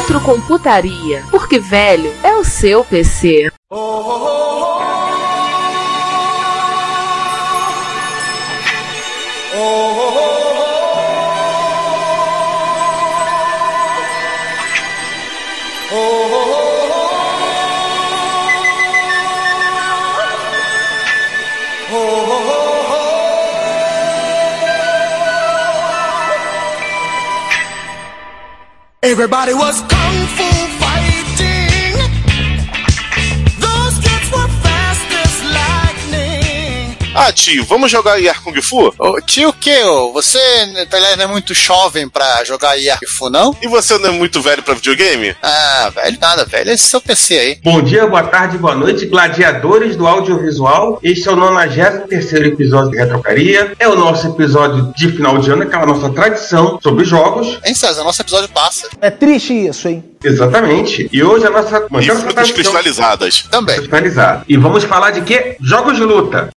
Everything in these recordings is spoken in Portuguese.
Retrocomputaria, porque velho é o seu PC. Oh, oh, oh, Everybody was Ah, tio, vamos jogar IR Kung Fu? Ô, tio que? Você tá não é muito jovem pra jogar IR Kung Fu, não? E você não é muito velho pra videogame? Ah, velho nada, velho. Esse é seu PC aí. Bom dia, boa tarde, boa noite, gladiadores do audiovisual. Este é o 93 episódio de Retrocaria. É o nosso episódio de final de ano, aquela nossa tradição sobre jogos. Hein, César? Nosso episódio passa. É triste isso, hein? Exatamente. E hoje a nossa. E frutas cristalizadas. Também. Cristalizado. E vamos falar de quê? Jogos de luta.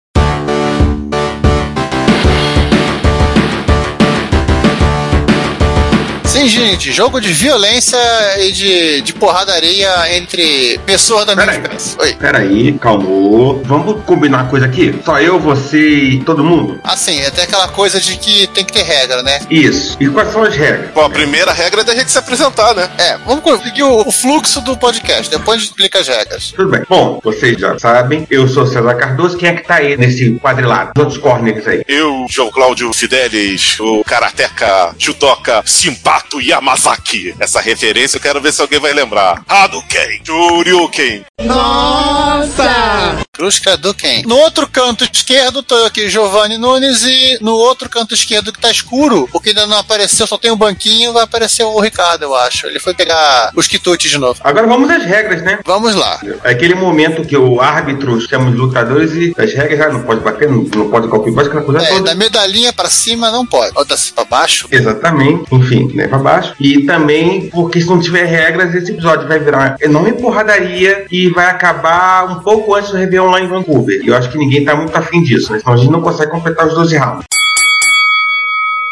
Sim, gente, jogo de violência e de, de porradaria entre pessoas da mesma espécie. Oi. Peraí, calmou. Vamos combinar uma coisa aqui? Só eu, você e todo mundo? Assim, é até aquela coisa de que tem que ter regra, né? Isso. E quais são as regras? Bom, a primeira regra é da gente se apresentar, né? É, vamos conseguir o, o fluxo do podcast, depois a gente explica as regras. Tudo bem. Bom, vocês já sabem, eu sou César Cardoso. Quem é que tá aí nesse quadrilátero? Os outros corners aí? Eu, João Cláudio Fidelis, o Karateka Chutoka Simpático Sato Yamazaki. Essa referência eu quero ver se alguém vai lembrar. Hadouken, Shoryuken. Nossa! Cruz Hadouken. No outro canto esquerdo tô aqui, Giovanni Nunes, e no outro canto esquerdo que tá escuro, porque ainda não apareceu, só tem um banquinho, vai aparecer o Ricardo, eu acho. Ele foi pegar os quitutes de novo. Agora vamos às regras, né? Vamos lá. É aquele momento que o árbitro chama os lutadores e as regras já não pode bater, não, não pode qualquer coisa, aquela coisa é, toda. Da medalhinha pra cima não pode. Ou da pra baixo. Exatamente. Enfim, né? para baixo. E também, porque se não tiver regras, esse episódio vai virar enorme porradaria e vai acabar um pouco antes do Réveillon lá em Vancouver. E eu acho que ninguém tá muito afim disso, né? A gente não consegue completar os 12 rounds.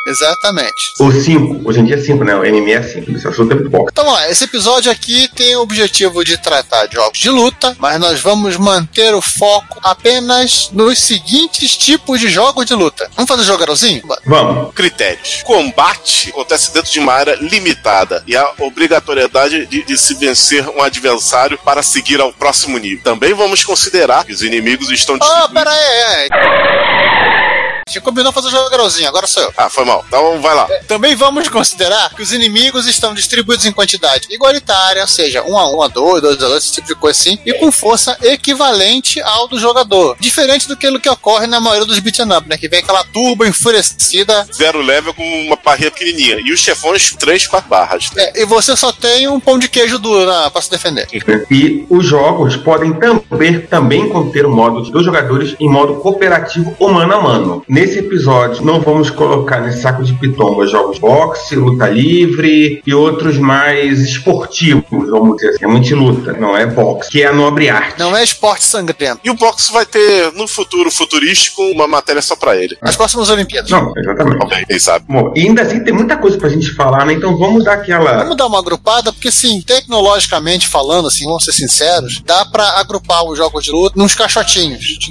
Exatamente. O 5, hoje em dia é 5, né? O NME é 5, isso é muito bom. Então lá, esse episódio aqui tem o objetivo de tratar de jogos de luta, mas nós vamos manter o foco apenas nos seguintes tipos de jogos de luta. Vamos fazer jogarãozinho? Vamos. Critérios. Combate acontece dentro de uma área limitada e a obrigatoriedade de, de se vencer um adversário para seguir ao próximo nível. Também vamos considerar que os inimigos estão distribuídos... Oh, pera aí, a gente combinou fazer o jogarãozinho, agora sou eu. Ah, foi mal. Então vai lá. É, também vamos considerar que os inimigos estão distribuídos em quantidade igualitária, ou seja, 1 a 1 a 2, 2 a 2, esse tipo de coisa assim, e com força equivalente ao do jogador. Diferente do que, que ocorre na maioria dos beat'em up, né? Que vem aquela turba enfurecida. Zero level com uma barrinha pequenininha. E os chefões, 3, 4 barras. É, e você só tem um pão de queijo duro na, pra se defender. E os jogos podem também, também conter o modo de dois jogadores em modo cooperativo ou mano a mano. Nesse episódio, não vamos colocar nesse saco de pitomba jogos boxe, luta livre e outros mais esportivos, vamos dizer assim. É muito luta, não é boxe, que é a nobre arte. Não é esporte sangrento. E o boxe vai ter, no futuro futurístico, uma matéria só pra ele. As próximas Olimpíadas. Não, exatamente. Ok, quem sabe. Bom, e ainda assim tem muita coisa pra gente falar, né? Então vamos dar aquela. Vamos dar uma agrupada, porque assim, tecnologicamente falando, assim, vamos ser sinceros, dá pra agrupar os jogos de luta nos caixotinhos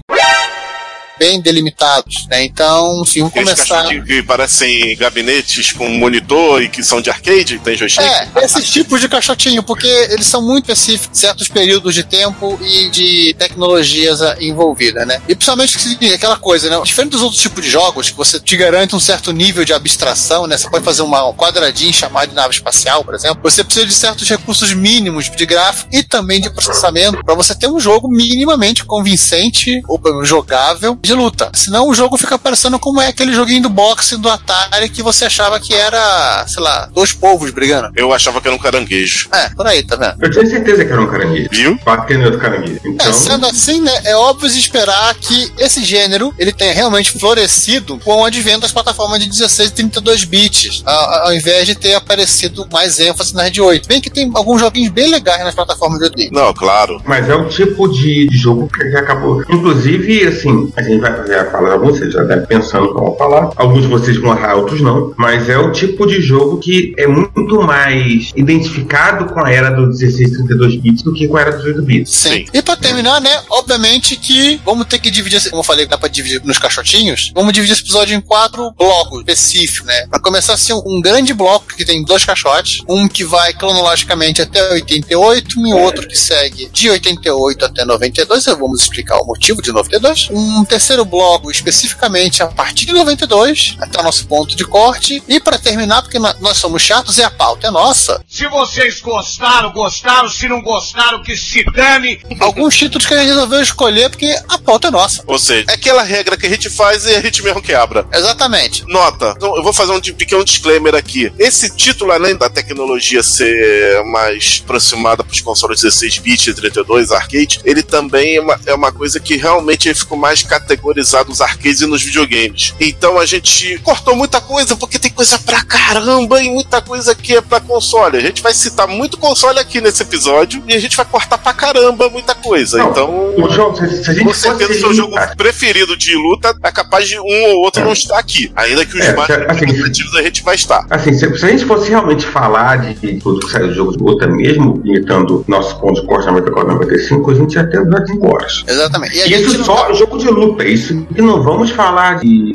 bem delimitados, né? Então, se vamos começar... que parecem gabinetes com monitor e que são de arcade, tem joystick? É, esses tipos de caixotinho, porque eles são muito específicos, certos períodos de tempo e de tecnologias envolvidas, né? E principalmente aquela coisa, né? Diferente dos outros tipos de jogos, que você te garante um certo nível de abstração, né? Você pode fazer uma, um quadradinho chamado de nave espacial, por exemplo. Você precisa de certos recursos mínimos de gráfico e também de processamento para você ter um jogo minimamente convincente ou jogável de luta. Senão o jogo fica parecendo como é aquele joguinho do boxe do Atari que você achava que era, sei lá, dois povos brigando. Eu achava que era um caranguejo. É, por aí, tá vendo? Eu tinha certeza que era um caranguejo. Viu? Batendo outro caranguejo. Então, É, sendo assim, né, é óbvio esperar que esse gênero ele tenha realmente florescido com o advento das plataformas de 16 e 32 bits, a- ao invés de ter aparecido mais ênfase na Rede 8. Bem que tem alguns joguinhos bem legais nas plataformas de 8 bits. Não, claro. Mas é o tipo de, de jogo que já acabou. Inclusive, assim, a gente vai fazer a fala de alguns, vocês já devem pensando como falar. Alguns de vocês vão errar, outros não. Mas é o tipo de jogo que é muito mais identificado com a era dos 16 32 bits do que com a era dos 8 bits. Sim. Sim. E pra terminar, né, obviamente que vamos ter que dividir, esse- como eu falei, dá pra dividir nos caixotinhos, vamos dividir esse episódio em quatro blocos específicos, né? Pra começar assim, um grande bloco que tem dois caixotes, um que vai cronologicamente até 88 e outro que segue de 88 até 92, eu vamos explicar o motivo de 92. Um terceiro bloco especificamente a partir de 92, até o nosso ponto de corte, e pra terminar, porque nó- nós somos chatos e a pauta é nossa, Se vocês gostaram, gostaram. Se não gostaram, que se dane. alguns títulos que a gente resolveu escolher porque a pauta é nossa. Ou seja, é aquela regra que a gente faz e a gente mesmo quebra. Exatamente. Nota, então, eu vou fazer um pequeno disclaimer aqui. Esse título, além da tecnologia ser mais aproximada para os consoles 16 bits e 32 arcade, ele também é uma, é uma coisa que realmente ficou mais categorizado nos arcades e nos videogames. Então a gente cortou muita coisa, porque tem coisa pra caramba e muita coisa que é pra console. A gente vai citar muito console aqui nesse episódio e a gente vai cortar pra caramba muita coisa. Não, então. O jogo, se, se a gente Com certeza, o seu jogo preferido de luta é capaz de um ou outro não estar aqui. Ainda que os É, mais assim, representativos a gente vai estar. Assim, se, se a gente fosse realmente falar de, tudo que saiu do jogo de luta mesmo, limitando nosso ponto de corte 94 95, a gente ia ter umas 5 horas. Exatamente. E Isso só tá- jogo de luta, isso que não vamos falar de,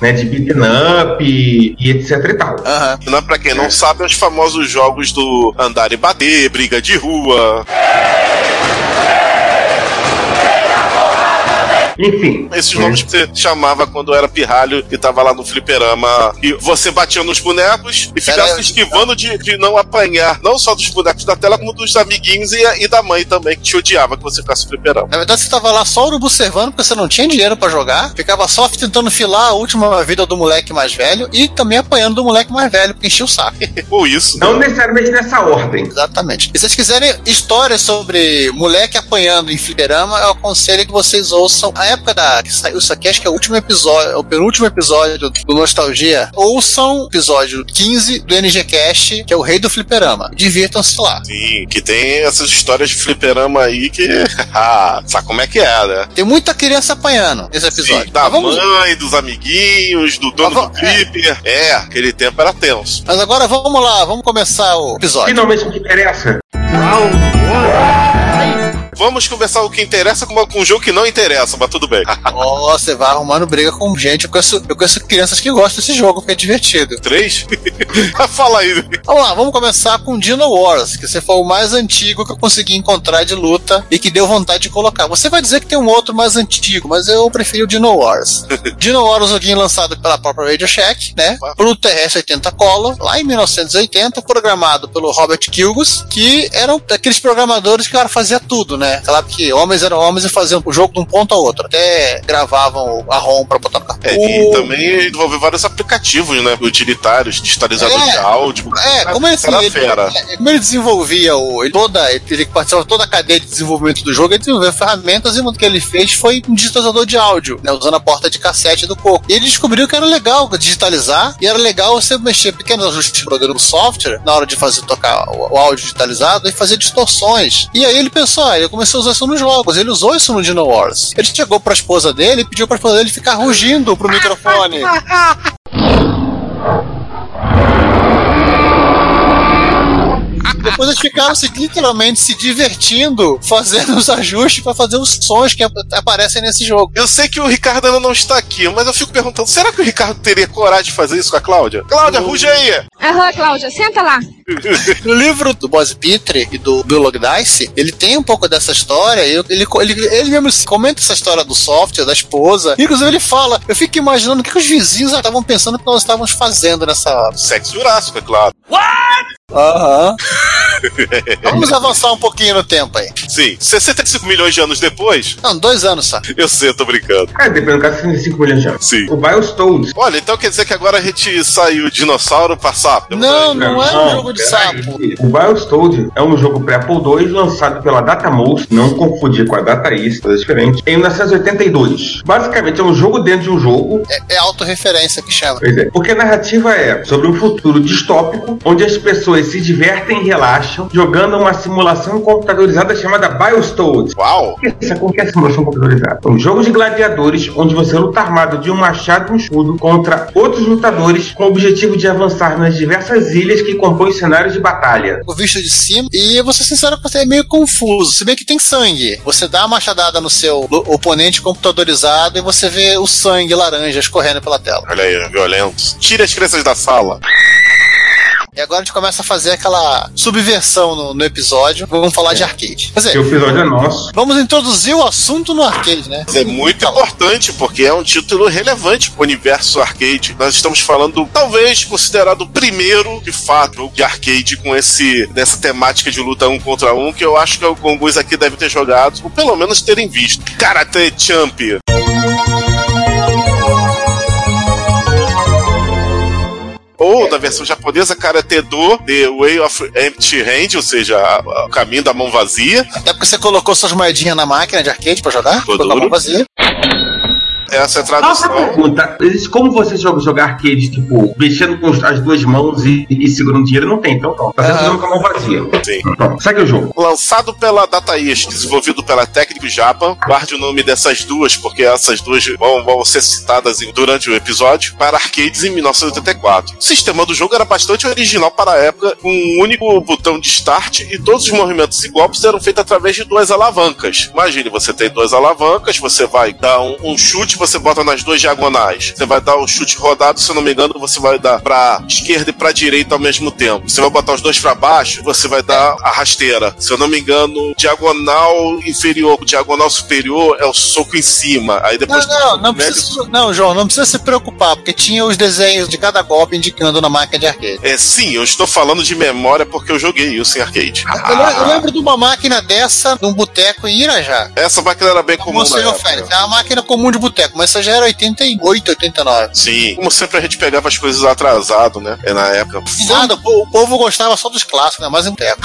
né, de beaten up e, e etc e tal. Aham. Pra quem não sabe, os famosos jogos do andar e bater, briga de rua. Enfim. Esses né? nomes que você chamava quando era pirralho e tava lá no fliperama. E você batia nos bonecos e ficava Era- se esquivando de, de não apanhar, não só dos bonecos da tela, como dos amiguinhos e, e da mãe também, que te odiava que você ficasse fliperama. Na verdade, você tava lá só urubu servando porque você não tinha dinheiro pra jogar. Ficava só tentando filar a última vida do moleque mais velho e também apanhando do moleque mais velho, porque enchia o saco. Ou isso. Não necessariamente nessa ordem. Exatamente. E se vocês quiserem histórias sobre moleque apanhando em fliperama, eu aconselho que vocês ouçam a época da que saiu isso aqui, acho que é o último episódio, é o penúltimo episódio do Nostalgia. Ouçam o episódio 15 do NG Cast, que é o rei do fliperama. Divirtam-se lá. Sim, que tem essas histórias de fliperama aí que. ah, sabe como é que é, né? Tem muita criança apanhando nesse episódio. Sim, da vamos- mãe, dos amiguinhos, do dono Mas va- do flipper. É. aquele tempo era tenso. Mas agora vamos lá, vamos começar o episódio. Finalmente o que interessa. Vamos conversar o que interessa com, um jogo que não interessa, mas tudo bem. Ó, você vai arrumando briga com gente. Eu conheço, eu conheço crianças que gostam desse jogo, porque é divertido. Três? Fala aí. Vamos lá, vamos começar com Dino Wars, que você foi o mais antigo que eu consegui encontrar de luta e que deu vontade de colocar. Você vai dizer que tem um outro mais antigo, mas eu preferi o Dino Wars. Dino Wars é um joguinho lançado pela própria Radio Shack, né? Pro TRS-80 Color, lá em 1980, programado pelo Robert Kilgus, que eram aqueles programadores que o cara fazia tudo, né? Claro que homens eram homens e faziam o jogo de um ponto a outro. Até gravavam a ROM pra botar no cartão. É, e também desenvolveu vários aplicativos, né? Utilitários, digitalizador É. de áudio. É, como ele, Era ele, fera. é, como ele desenvolvia o, ele toda, ele participava toda a cadeia de desenvolvimento do jogo, ele desenvolveu ferramentas e uma que ele fez foi um digitalizador de áudio, né, usando a porta de cassete do coco. E ele descobriu que era legal digitalizar e era legal você mexer pequenos ajustes de programa do software na hora de fazer tocar o, o áudio digitalizado e fazer distorções. E aí ele pensou, ah, ele começou a usar isso nos jogos, ele usou isso no Dino Wars. Ele chegou pra esposa dele e pediu pra esposa dele ficar rugindo pro microfone. Depois eles ficaram se, literalmente se divertindo, fazendo os ajustes pra fazer os sons que ap- aparecem nesse jogo. Eu sei que o Ricardo ainda não está aqui, mas eu fico perguntando: será que o Ricardo teria coragem de fazer isso com a Cláudia? Cláudia, ruge aí! Aham, Cláudia, senta lá. No livro do Boss Pitre e do Bill Logdice, ele tem um pouco dessa história, e ele, ele, ele mesmo comenta essa história do software, da esposa. Inclusive, ele fala: Eu fico imaginando o que, que os vizinhos estavam pensando que nós estávamos fazendo nessa hora. Sexo jurássico, é claro. Aham. Vamos avançar um pouquinho no tempo aí. Sim, 65 milhões de anos depois, Não, dois anos só. eu sei, eu tô brincando. É, dependendo do caso, 65 milhões de anos. Sim. O Biostones. Olha, então quer dizer que agora a gente saiu dinossauro pra sapo? Não, não é um jogo de sapo. O Biostones é um jogo para Apple II lançado pela Datamous, não confundir com a Data East, coisa diferente, em 1982. Basicamente é um jogo dentro de um jogo, É, é autorreferência que chama. Pois é. Porque a narrativa é sobre um futuro distópico onde as pessoas se divertem e relaxam jogando uma simulação computadorizada chamada Biostones. Uau! Essa como que é a simulação computadorizada? É um jogo de gladiadores onde você luta armado de um machado e um escudo contra outros lutadores com o objetivo de avançar nas diversas ilhas que compõem cenários de batalha. O visto de cima, e eu vou ser sincero com você, é meio confuso. Se bem que tem sangue. Você dá uma machadada no seu oponente computadorizado e você vê o sangue laranja escorrendo pela tela. Olha aí, violentos. Tire as crianças da sala. E agora a gente começa a fazer aquela subversão no, no episódio. Vamos falar de arcade. Quer Que dizer, o episódio é nosso. vamos introduzir o assunto no arcade, né? É muito importante, porque é um título relevante pro universo arcade. Nós estamos falando, talvez, considerado o primeiro, de fato, jogo de arcade com esse dessa temática de luta um contra um, que eu acho que alguns aqui devem ter jogado, ou pelo menos terem visto. Karate Champ. Ou na versão japonesa, Karate Do, The Way of Empty Hand, ou seja, o caminho da mão vazia. Até porque você colocou suas moedinhas na máquina de arcade pra jogar, Ficou com a mão vazia. Essa é a Nossa, tradução. pergunta. Existe como você joga, jogar arcade, tipo, mexendo com as duas mãos e, e segurando dinheiro? Não tem, então não. Tá sempre jogando com a mão vazia. Sim. Pronto, segue o jogo. Lançado pela Data East, desenvolvido pela Técnico Japan, guarde o nome dessas duas, porque essas duas vão, vão ser citadas durante o episódio, para arcades em 1984. O sistema do jogo era bastante original para a época, com um único botão de start e todos os movimentos e golpes eram feitos através de duas alavancas. Imagine, você tem duas alavancas, você vai dar um, um chute, você bota nas duas diagonais. Você vai dar o chute rodado, se eu não me engano, você vai dar pra esquerda e pra direita ao mesmo tempo. Você vai botar os dois pra baixo, você vai dar a rasteira. Se eu não me engano, diagonal inferior, diagonal superior é o soco em cima. Aí Não, depois não, não médio- precisa, não, João, não precisa se preocupar, porque tinha os desenhos de cada golpe indicando na máquina de arcade. É, sim, eu estou falando de memória porque eu joguei isso em arcade. Eu, le- eu lembro de uma máquina dessa num boteco em Irajá. Essa máquina era bem comum Como você época. oferece? É uma máquina comum de boteco, mas essa já era 88, 89. Sim, como sempre a gente pegava as coisas atrasado, né? É na época. Nada, o po- o povo gostava só dos clássicos, né? Mais um boteco.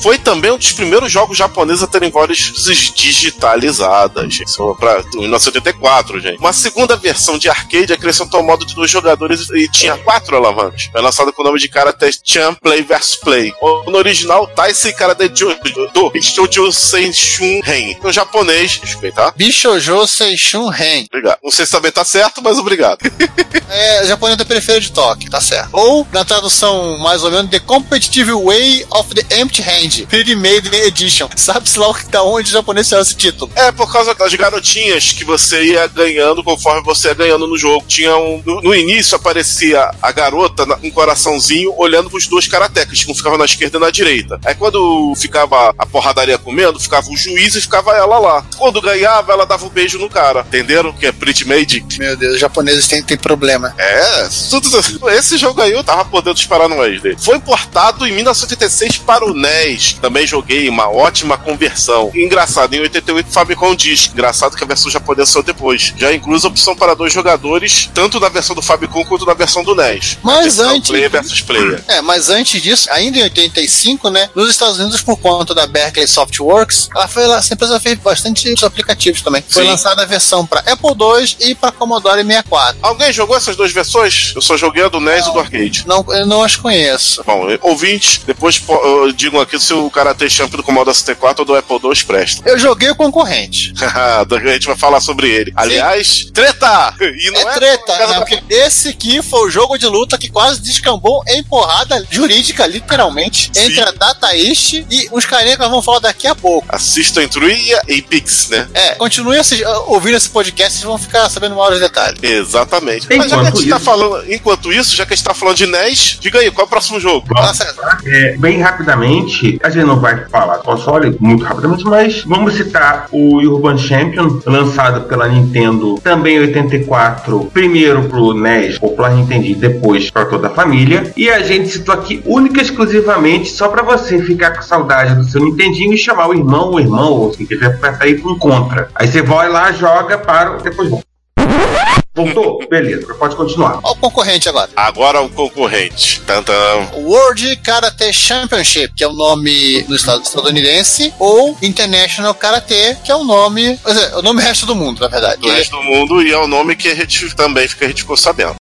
Foi também um dos primeiros jogos japoneses a terem vozes digitalizadas. Isso pra 1984, gente. Uma segunda versão de arcade acrescentou o modo de dois jogadores e tinha quatro alavancas. Foi lançado com o nome de Karate Chan Play vs Play. No original, Taisei Karate Jojo do Shoujo Senshun Ren. No japonês, respeitar. Bishojo Seishun Ren. Obrigado. Não sei se também tá certo, mas obrigado. É japonês da periferia de Tóquio, tá certo. Ou, na tradução mais ou menos, The Competitive Way of the Empty Hand. Pretty Made Edition. Sabe-se lá da onde o japonês tirou esse título. É por causa das garotinhas que você ia ganhando conforme você ia ganhando no jogo. Tinha um. No, no início aparecia a garota na- um coraçãozinho olhando pros dois karatecas, que um ficava na esquerda e na direita. Aí quando ficava a porradaria comendo, ficava o juiz e ficava ela lá. Quando ganhava, ela dava um beijo no cara. Entenderam? Que é Pretty Made. Meu Deus, os japoneses têm, têm problema. É, tudo, esse jogo aí eu tava podendo disparar no dele. Foi importado em 1986 para o NES. Também joguei uma ótima conversão. Engraçado, em 88 Famicom Disc. Engraçado que a versão japonesa saiu depois. Já inclui a opção para dois jogadores, tanto na versão do Famicom quanto na versão do NES. Mas antes- Player versus player. É, mas antes disso, ainda em 85, né, nos Estados Unidos, por conta da Berkeley Softworks, ela foi, lá- essa empresa fez bastante aplicativos também. Foi Sim. lançada a versão para Apple II e para Commodore 64. Alguém jogou essas duas versões? Eu só joguei a do NES e do arcade. Não, eu não as conheço. Bom, ouvintes, depois po- eu digam aqui se o Karate Champ do Commodore 64 ou do Apple II presta. Eu joguei o concorrente. a gente vai falar sobre ele. Aliás, treta! E não é é, treta, causa né? Porque esse aqui foi o jogo de luta que quase descambou em porrada jurídica, literalmente, Sim. entre a Data East e uns carinha que nós vamos falar daqui a pouco. Assistam Intruia e Pix, né? É, continue ouvindo esse podcast vão ficar sabendo maiores detalhes. Exatamente. Mas já que a Enquanto gente tá isso- falando, enquanto isso, já que a gente tá falando de NES, diga aí, qual é o próximo jogo? Fala, César. É, bem rapidamente, a gente não vai falar console muito rapidamente, mas vamos citar o Urban Champion, lançado pela Nintendo também em 84, primeiro pro NES, popular Nintendo, depois para toda a família. E a gente citou aqui única e exclusivamente só para você ficar com saudade do seu Nintendinho e chamar o irmão, o irmão, ou se quiser apertar aí com contra. Aí você vai lá, joga, para, depois volta. Voltou? Beleza, pode continuar. Olha o concorrente agora. Agora o concorrente. Tantam. World Karate Championship, que é o nome do estado estadunidense, ou International Karate, que é o nome, quer dizer, é o nome resto do mundo, na verdade. do resto do mundo e é o nome que a gente também fica, a gente ficou sabendo.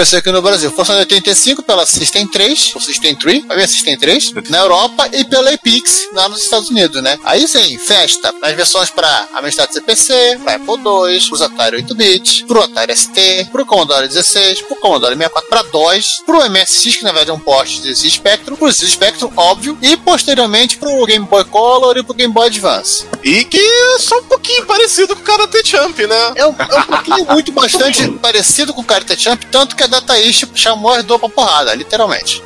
Conheceu aqui no Brasil. Foi em 85 pela System 3, ou System 3, vai ver System 3, na Europa e pela Epix, lá nos Estados Unidos, né? Aí sim, festa, nas versões para Amstrad CPC, para Apple II, pros Atari 8-bit, pro Atari ST, pro Commodore 16, pro Commodore 64, para DOS, pro MSX, que na verdade é um post desse Spectrum, pro esse Spectrum, óbvio, e posteriormente pro Game Boy Color e pro Game Boy Advance. E que é só um pouquinho parecido com o Karate Champ, né? É um, é um pouquinho muito bastante parecido com o Karate Champ, tanto que a Data East chamou as duas pra porrada, literalmente.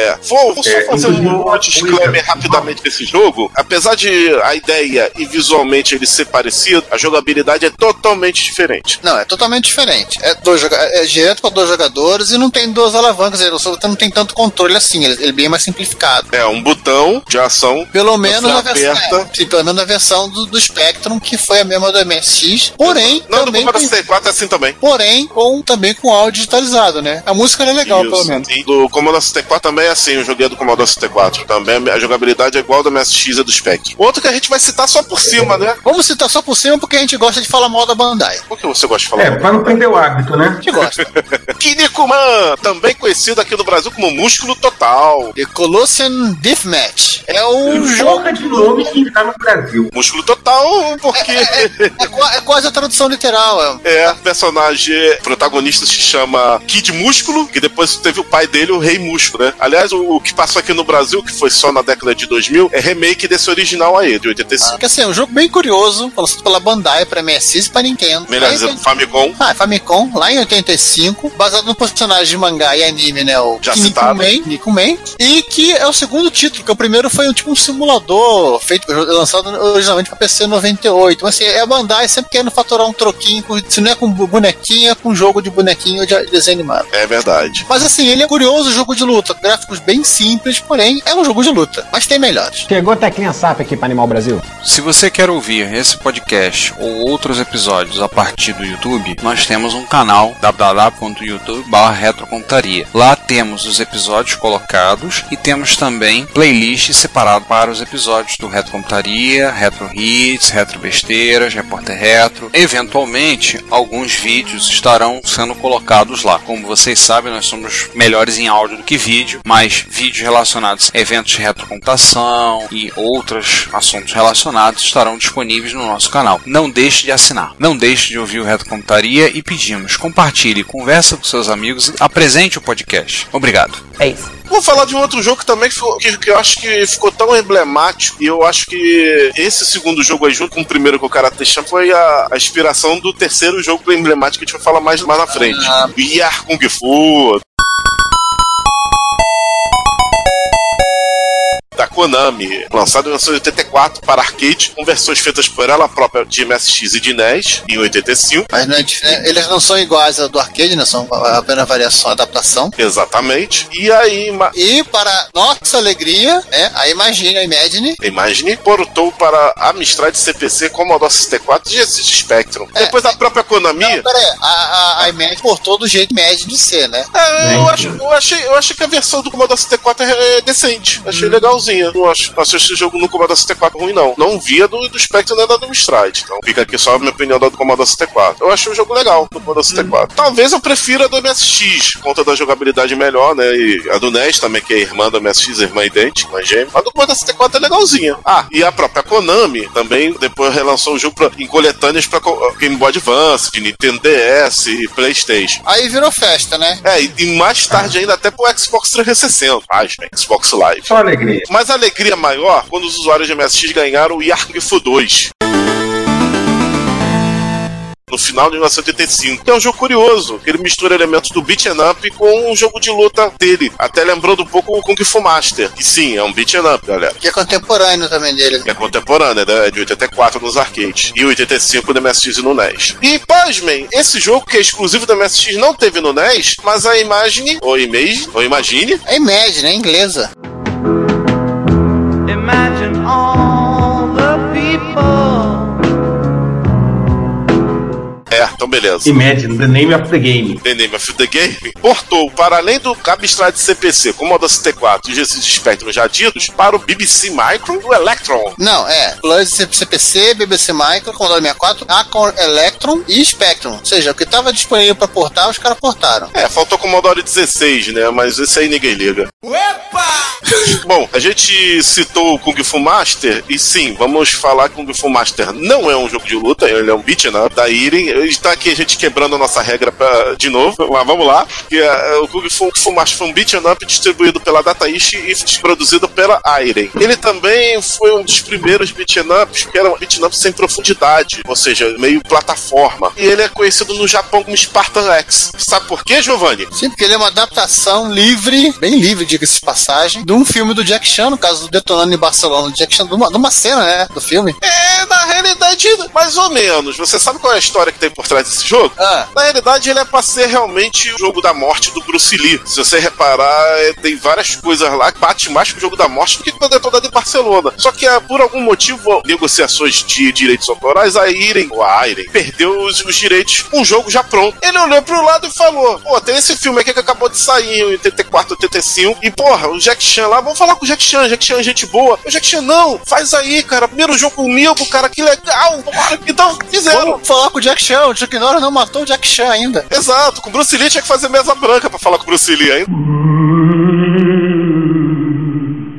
É. Vou, vou só É, fazer um disclaimer rapidamente desse jogo. Apesar de a ideia e visualmente ele ser parecido, a jogabilidade é totalmente diferente. Não, é totalmente diferente. É, dois joga é direto para dois jogadores e não tem duas alavancas, ele não tem tanto controle assim, ele, ele é bem mais simplificado. É um botão de ação. Pelo menos na versão, aperta. é, sim, pelo menos na versão do, do Spectrum, que foi a mesma do MSX, porém, Não, do também, Commodore tem- 64 é assim também. porém com, também com áudio digitalizado, né? A música era legal, Isso. pelo menos. E do Commodore 64 também é assim, eu joguei do Commodore 64. Também a jogabilidade é igual do MSX e do Spec. Outro que a gente vai citar só por cima, né? Vamos citar só por cima porque a gente gosta de falar mal da Bandai. Por que você gosta de falar? É, pra não perder o hábito, né? A gente gosta. Kinnikuman, também conhecido aqui no Brasil como Músculo Total. The Colossian Deathmatch. É o jogo. De nome que tá no Brasil. Músculo Total, porque É, qua- é quase a tradução literal. É. é, o personagem protagonista se chama Kid Músculo, que depois teve o pai dele, o Rei Músculo, né? Aliás, o, o que passou aqui no Brasil, que foi só na década de 2000, é remake desse original aí, de 85. Porque assim, é um jogo bem curioso, lançado pela Bandai pra MSX e pra Nintendo. Melhor dizendo, Famicom. Ah, Famicom, lá em 85, baseado no personagem de mangá e anime, né? O Já Kinnikuman, Kinnikuman, e que é o segundo título, que o primeiro foi um tipo um simulador feito, lançado originalmente pra PC 98. Mas assim, é a Bandai sempre querendo faturar um troquinho, se não é com bonequinho, é com jogo de bonequinho de desenho animado. É verdade. Mas assim, ele é curioso, jogo de luta, gráficos bem simples, porém é um jogo de luta, mas tem melhores. Chegou Teclinha SAP aqui para Animal Brasil. Se você quer ouvir esse podcast ou outros episódios a partir do YouTube, nós temos um canal www.youtube.com/retrocomputaria. Lá temos os episódios colocados e temos também playlists separadas para os episódios do Retro Computaria, Retro Hits, Retro Besteiras, Repórter Retro. Eventualmente, alguns vídeos estarão sendo colocados lá. Como vocês sabem, nós somos melhores em áudio do que vídeo, mas vídeos relacionados a eventos de retrocomputação e outros assuntos relacionados estarão disponíveis no nosso canal. Não deixe de assinar. Não deixe de ouvir o Retrocomputaria e pedimos, compartilhe, conversa com seus amigos e apresente o podcast. Obrigado. É isso. Vou falar de um outro jogo que também ficou- que, que eu acho que ficou tão emblemático. E eu acho que esse segundo jogo aí, junto com o primeiro que o Karate Champ, foi a, a inspiração do terceiro jogo emblemático que a gente vai falar mais, mais na frente. Ah. Yar Kung Fu. Konami, lançado em 1984 para arcade, com versões feitas por ela própria de MSX e de NES em 85. Mas não é né, eles não são iguais ao do arcade, né? São apenas variação, adaptação. Exatamente. E aí, ma- E para nossa alegria, né? A Imagine, a Imagine, Imagine portou para Amstrad CPC, Commodore 64 e Genesis Spectrum. É. Depois da própria Konami, Não, pera aí, a, a, a Imagine portou do jeito Imagine de ser, né? é, eu, acho, eu, achei, eu achei que a versão do Commodore 64 é, é decente. Achei legalzinha. Não acho, não acho esse jogo no Commodore 64 ruim, não. Não via do, do Spectrum nem da do Amstrad. Então fica aqui só a minha opinião do Commodore 64. Eu achei um jogo legal no Commodore 64. Talvez eu prefira a do MSX, por conta da jogabilidade melhor, né? E a do NES também, que é irmã do MSX, irmã idêntica, irmã gêmea. A do Commodore 64 é legalzinha. Ah, e a própria Konami também depois relançou o jogo pra, em coletâneas pra co- Game Boy Advance, de Nintendo DS e Playstation. Aí virou festa, né? É, e, e mais tarde ainda até pro Xbox 360, pasmem, Xbox Live. Só alegria. Mas a alegria maior quando os usuários de MSX ganharam o Yark Fu 2. No final de 1985. Que é um jogo curioso, que ele mistura elementos do beat 'em up com um jogo de luta dele. Até lembrando um pouco o Kung Fu Master. E sim, é um beat 'em up, galera. Que é contemporâneo também dele. Que é contemporânea, né? É de 84 nos arcades. E 85 no MSX e no NES. E, pasmem, esse jogo que é exclusivo do MSX não teve no NES, mas a imagem, ou image, ou imagine, É Imagine, é inglesa. Então beleza. Imagine the name of the game. The Name of the Game, portou para além do Amstrad CPC, Commodore 64 e GC Spectrum já ditos, para o BBC Micro e o Electron. Não, é. Plus CPC, BBC Micro, Commodore 64, Acorn Electron e Spectrum. Ou seja, o que estava disponível para portar, os caras portaram. É, faltou Commodore 16, né? Mas esse aí ninguém liga. Bom, a gente citou o Kung Fu Master, e sim, vamos falar que Kung Fu Master não é um jogo de luta, ele é um beat'em up da Iren. Está aqui a gente quebrando a nossa regra pra, de novo, mas vamos lá. Que é, o Kung Fu, Fu foi um beat'em up distribuído pela Data East e produzido pela Iren. Ele também foi um dos primeiros beat'em ups que era um beat'em up sem profundidade, ou seja, meio plataforma. E ele é conhecido no Japão como Spartan X. Sabe por quê, Giovanni? Sim, porque ele é uma adaptação livre, bem livre, diga-se de passagem, de um filme do Jack Chan, no caso do Detonando em Barcelona, do Jack Chan, de uma, de uma cena, né, do filme. É, na realidade, mais ou menos. Você sabe qual é a história que tem por trás desse jogo? Ah. Na realidade, ele é pra ser realmente o jogo da morte do Bruce Lee. Se você reparar, é, tem várias coisas lá que bate mais com o jogo da morte do que com o Detonado em Barcelona. Só que, ah, por algum motivo, negociações de direitos autorais, a Iren, ou a Iren, perdeu os, os direitos o jogo já pronto. Ele olhou pro lado e falou: pô, tem esse filme aqui que acabou de sair em 84, 85, e porra, o Jack Chan lá, vamos falar com o Jack Chan, Jack Chan é gente boa. O Jack Chan, não, faz aí, cara, primeiro jogo comigo, cara, que legal. Então, fizeram. Vamos falar com o Jack Chan, o Chuck Norris não matou o Jack Chan ainda. Exato, com Bruce Lee tinha que fazer mesa branca pra falar com o Bruce Lee ainda.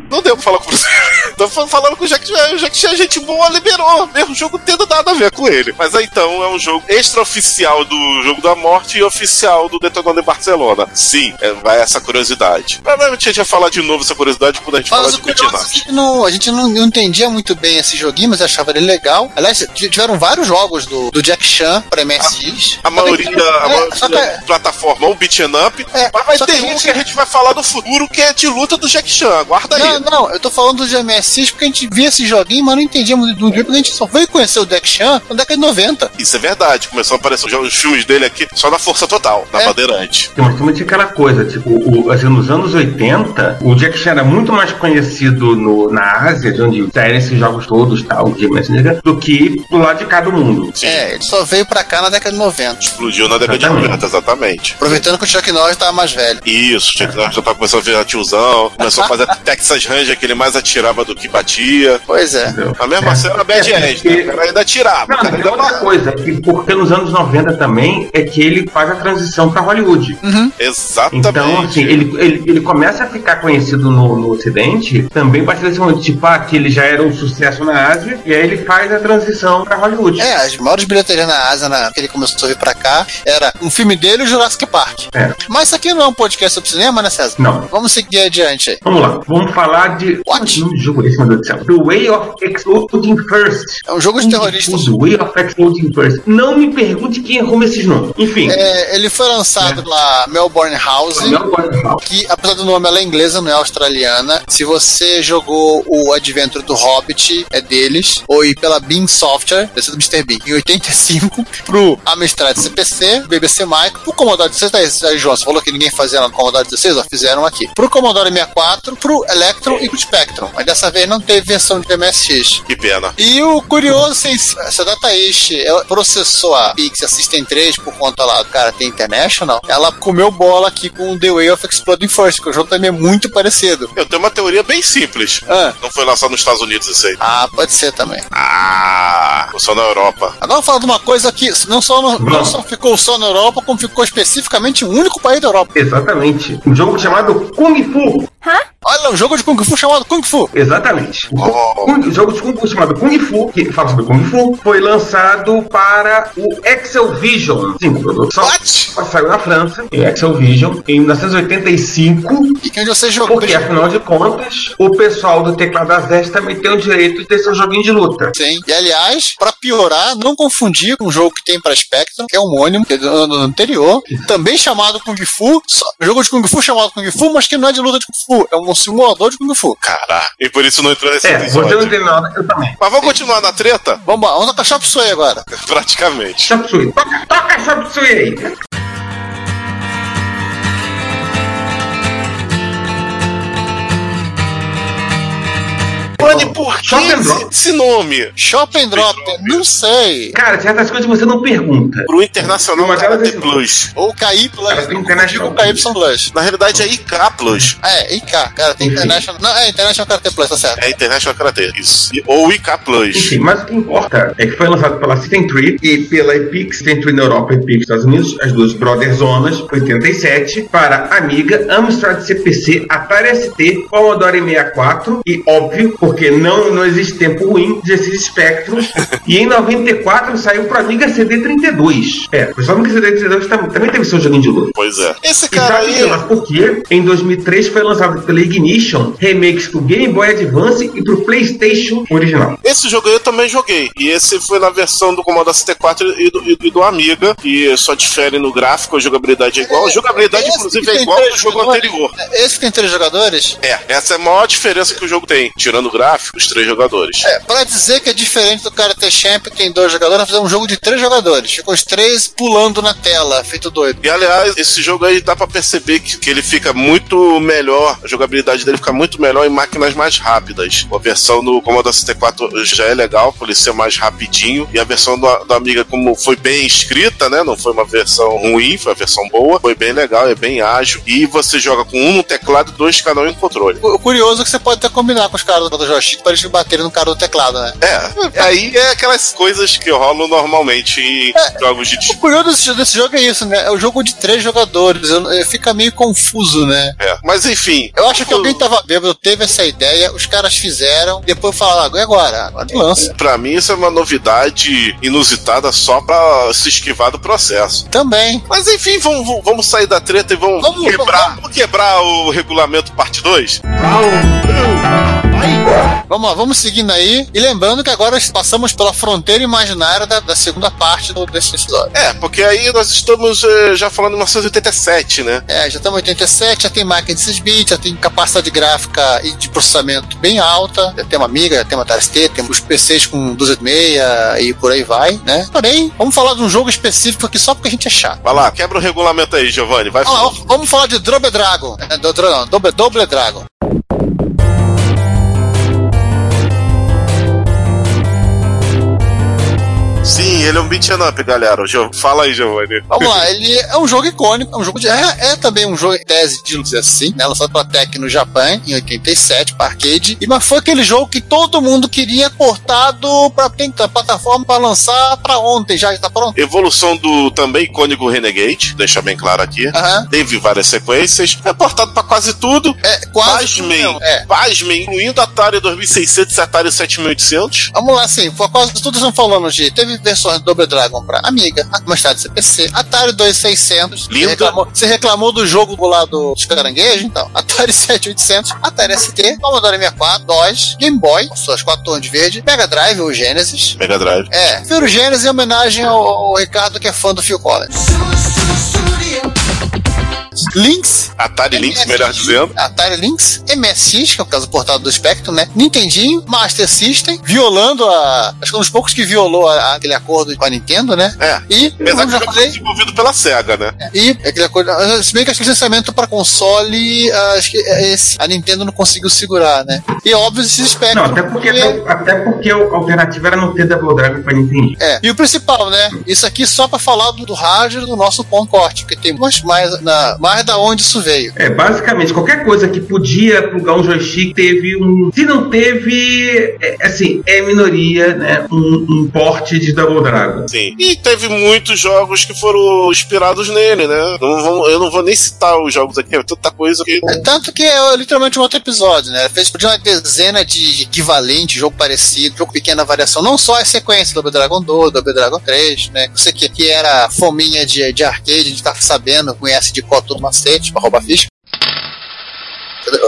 Não deu pra falar com o Bruce Lee. Foi falando com o Jack Chan. O Jack Chan, gente boa, liberou. Mesmo o jogo tendo nada a ver com ele. Mas aí então é um jogo extraoficial do jogo da morte e oficial do Detonando em Barcelona. Sim, é, vai essa curiosidade. Provavelmente a gente vai falar de novo essa curiosidade quando a gente falar Mas de a Beat'em não, a gente não, não entendia muito bem esse joguinho, mas achava ele legal. Aliás, tiveram vários jogos do, do Jack Chan pra MSX. A maioria, a É, maioria só que- da plataforma ou beat'em up, É, mas vai ter que um esse- que a gente vai falar do futuro que é de luta do Jack Chan. Aguarda aí. Não, não, eu tô falando do MSX porque a gente via esse joguinho, mas não entendia muito do jogo, porque a gente só veio conhecer o Jack Chan na década de 90. Isso é verdade. Começou a aparecer os- os filmes dele aqui só na Força Total, na É. Bandeirante. Mas também tinha aquela coisa, tipo, o, assim, nos anos 80, o Jack Chan era muito mais conhecido no, na Ásia, de onde saíram esses jogos todos, tal, de Messenger, do que do lado de cá do mundo. Sim. É, ele só veio pra cá na década de 90. Explodiu na década de Exatamente. 90, exatamente. Aproveitando que o Chuck Norris tava mais velho. Isso, Chuck Norris já tava começando a virar tiozão, começou a fazer Texas Ranger, que ele mais atirava do que batia. Pois é. Entendeu? A mesma cena era Bad É, End, né? porque- O cara ainda atirava. Não, o ainda outra coisa, que porque nos anos 90 também é que ele faz a transição pra Hollywood. Exatamente. Então, assim, ele, ele, ele começa a ficar conhecido no, no Ocidente também partir desse momento, tipo, ah, que ele já era um sucesso na Ásia, e aí ele faz a transição pra Hollywood. É, as maiores bilheterias na Ásia, na, que ele começou a vir pra cá, era um filme dele e o Jurassic Park. É. Mas isso aqui não é um podcast sobre cinema, né, César? Não. Vamos seguir adiante aí. Vamos lá, vamos falar de. What? É o do jogo esse, céu? The Way of Exploding First. É um jogo de terroristas. The Way of Exploding First. Não me pergunte quem arruma esses nomes. Enfim. É, ele foi lançado lá Melbourne House. Melbourne House. Que, apesar do nome, ela é inglesa, não é australiana. Se você jogou o Adventure do Hobbit, é deles. Ou ir pela Bean Software, desse é do Mr. Bean, em 85, pro Amstrad CPC, BBC Micro, pro Commodore 16, aí, João, você falou que ninguém fazia no Commodore 16, ó, fizeram aqui. Pro Commodore 64, pro Electron e pro Spectrum. Mas dessa vez não teve versão de MSX. Que pena. E o curioso, assim, essa Dataishi, ela processou a Pixie System 3 por conta lá do cara tem International, ela comeu bola aqui com The Way of Exploding First, que o jogo também é muito parecido. Eu tenho uma teoria bem simples. Ah, Não foi lançado nos Estados Unidos esse aí. ah pode ser também. Ah, foi só na Europa. Agora falar de uma coisa que não só, no- não só ficou só na Europa, como ficou especificamente o único país da Europa. Exatamente. Um jogo chamado Kung Fu. Olha, um jogo de Kung Fu chamado Kung Fu. Exatamente. O. Kung- jogo de Kung Fu chamado Kung Fu, que fala sobre Kung Fu, foi lançado para o Excel Vision. Sim, produção. What? Saiu na França, em Excel Vision, em 1985, E que onde você jogou. porque afinal de contas, o pessoal do teclado AZES também tem o direito de ter seu joguinho de luta. Sim. E aliás, pra piorar, não confundir com um jogo que tem pra Spectrum, que é homônimo, que é do ano anterior, também chamado Kung Fu, só, jogo de Kung Fu chamado Kung Fu, mas que não é de luta de Kung Fu, é um simulador de Kung Fu. Caraca. E por isso não entrou nesse É, você episódio. não entendeu nada, eu também. Mas vamos continuar na treta? Vamos lá, vamos tocar Shop Sway agora. Praticamente. Chop Suey. Toca, toca Chop Suey aí. Mano, e por que esse, nome? Shop and Drop, não sei. Cara, certas coisas você não pergunta. Pro Internacional delas Karate é- Plus. Ou KI Plus, Cara, tem não International KY Plus. Na realidade é IK Plus. É, IK, cara, tem. International. Não, é International Karate Plus, tá certo. É International Karate. Isso. Ou IK Plus. Enfim, mas o que importa é que foi lançado pela System Tree e pela Epic, System Tree na Europa e Epic nos Estados Unidos, as duas Brother Zonas, 87, para Amiga, Amstrad CPC, Atari ST, Commodore 64 e, óbvio, porque não, não existe tempo ruim, 16 Spectrum. e em 94 saiu para Amiga CD32. É, o pessoal do Amiga CD32 tam- também teve seu joguinho de luta. Pois é. Esse cara aí. lá por quê? Em 2003 foi lançado pela Ignition remakes pro Game Boy Advance e pro PlayStation original. Esse jogo aí eu também joguei. E esse foi na versão do Commodore 64 e do, e do Amiga. Que só difere no gráfico, a jogabilidade é igual. A jogabilidade, Esse inclusive, é igual ao jogo anterior. Esse que tem três jogadores? É, essa é a maior diferença que o jogo tem. Tirando o gráfico, os três jogadores. É, pra dizer que é diferente do Karate Champ, que tem dois jogadores, fizemos um jogo de três jogadores. Ficou os três pulando na tela, feito doido. E aliás, esse jogo aí dá pra perceber que, que ele fica muito melhor, a jogabilidade dele fica muito melhor em máquinas mais rápidas. A versão do Commodore 64 já é legal, por ele ser mais rapidinho. E a versão do, do Amiga, como foi bem escrita, né? Não foi uma versão ruim, foi uma versão boa. Foi bem legal, é bem ágil. E você joga com um no teclado e dois cada um em controle. O curioso é que você pode até combinar com os caras do joystick para eles baterem no cara do teclado, né? É, aí é aquelas coisas que rolam normalmente em jogos de O curioso desse, desse jogo é isso, né? É o jogo de três jogadores. Fica meio confuso, né? É. Mas enfim. Eu acho que alguém tava bêbado, teve essa ideia, os caras fizeram, depois falaram, e agora? Agora lança. Pra mim, isso é uma novidade inusitada só pra se esquivar do processo. Também. Mas enfim, vamos, vamos- vamos sair da treta e vamos, Vamos, quebrar, vamos. vamos quebrar o regulamento parte 2? Vamos lá, vamos seguindo aí. E lembrando que agora passamos pela fronteira imaginária da, da segunda parte do, desse episódio. É, porque aí nós estamos eh, já falando em 1987, né? É, já estamos em 87, já tem máquina de 6 bits, já tem capacidade gráfica e de processamento bem alta, já tem uma Amiga, já tem uma Atari ST, temos PCs com 286 e por aí vai, né? Porém, vamos falar de um jogo específico aqui só porque a gente é chato. Vai lá, quebra o regulamento aí, Giovanni. Vai Vamos, lá, vamos- falar de Double Dragon. É, do- não, Double, Double Dragon. Sim, ele é um beat'em up, galera. Jo- Fala aí, Giovanni. Vamos lá, ele é um jogo icônico, é um jogo de. É, é também um jogo em tese de dizer assim, né? Lançado pela Tec no Japão em 87, para arcade. E, mas foi aquele jogo que todo mundo queria portado pra tentar plataforma pra lançar pra ontem, já está pronto. Evolução do também icônico Renegade, deixa bem claro aqui. Teve várias sequências, é portado pra quase tudo. É, quase. Pasmem, É. pasmem, incluindo Atari 2600 e Atari 7800. Vamos lá, assim, por quase tudo estão falando de. Teve versões do Double Dragon pra Amiga, mais tarde CPC, Atari 2600. Linda. Você reclamou, você reclamou do jogo lá do, dos caranguejos, então. Atari 7800, Atari ST, Commodore 64, DOS, Game Boy, suas quatro torres de verde, Mega Drive ou Genesis. Mega Drive. É, Firo Genesis em homenagem ao, ao Ricardo que é fã do Phil Collins. Lynx, Atari Lynx, melhor dizendo. Atari Lynx, MSX, que é o caso portado do Spectrum, né? Nintendinho, Master System, violando a. Acho que um dos poucos que violou a- aquele acordo com a Nintendo, né? É. E, Apesar como que já falei, desenvolvido pela SEGA, né? e aquele acordo. Se bem que acho que o licenciamento pra console, acho que é esse, a Nintendo não conseguiu segurar, né? E óbvio, esses Spectrum. Não, até porque, até porque a alternativa era não ter Double Dragon pra Nintendo. É, e o principal, né? Isso aqui só pra falar do, do hardware do nosso ponto corte, porque tem mais, mais, na, mais da onde isso veio. É, basicamente, qualquer coisa que podia plugar um joystick teve um. Se não teve, é, assim, é minoria, né? Um, um porte de Double Dragon. Sim. E teve muitos jogos que foram inspirados nele, né? Não vou- eu não vou nem citar os jogos aqui, é tanta coisa que. É, Tanto que é literalmente um outro episódio, né? Fez de uma dezena de equivalente, jogo parecido, jogo pequena variação. Não só as sequências, Double Dragon 2, Double Dragon 3, né? Você que, que era fominha de, de arcade, a gente tá sabendo, conhece de qual todo macete pra roubar ficha.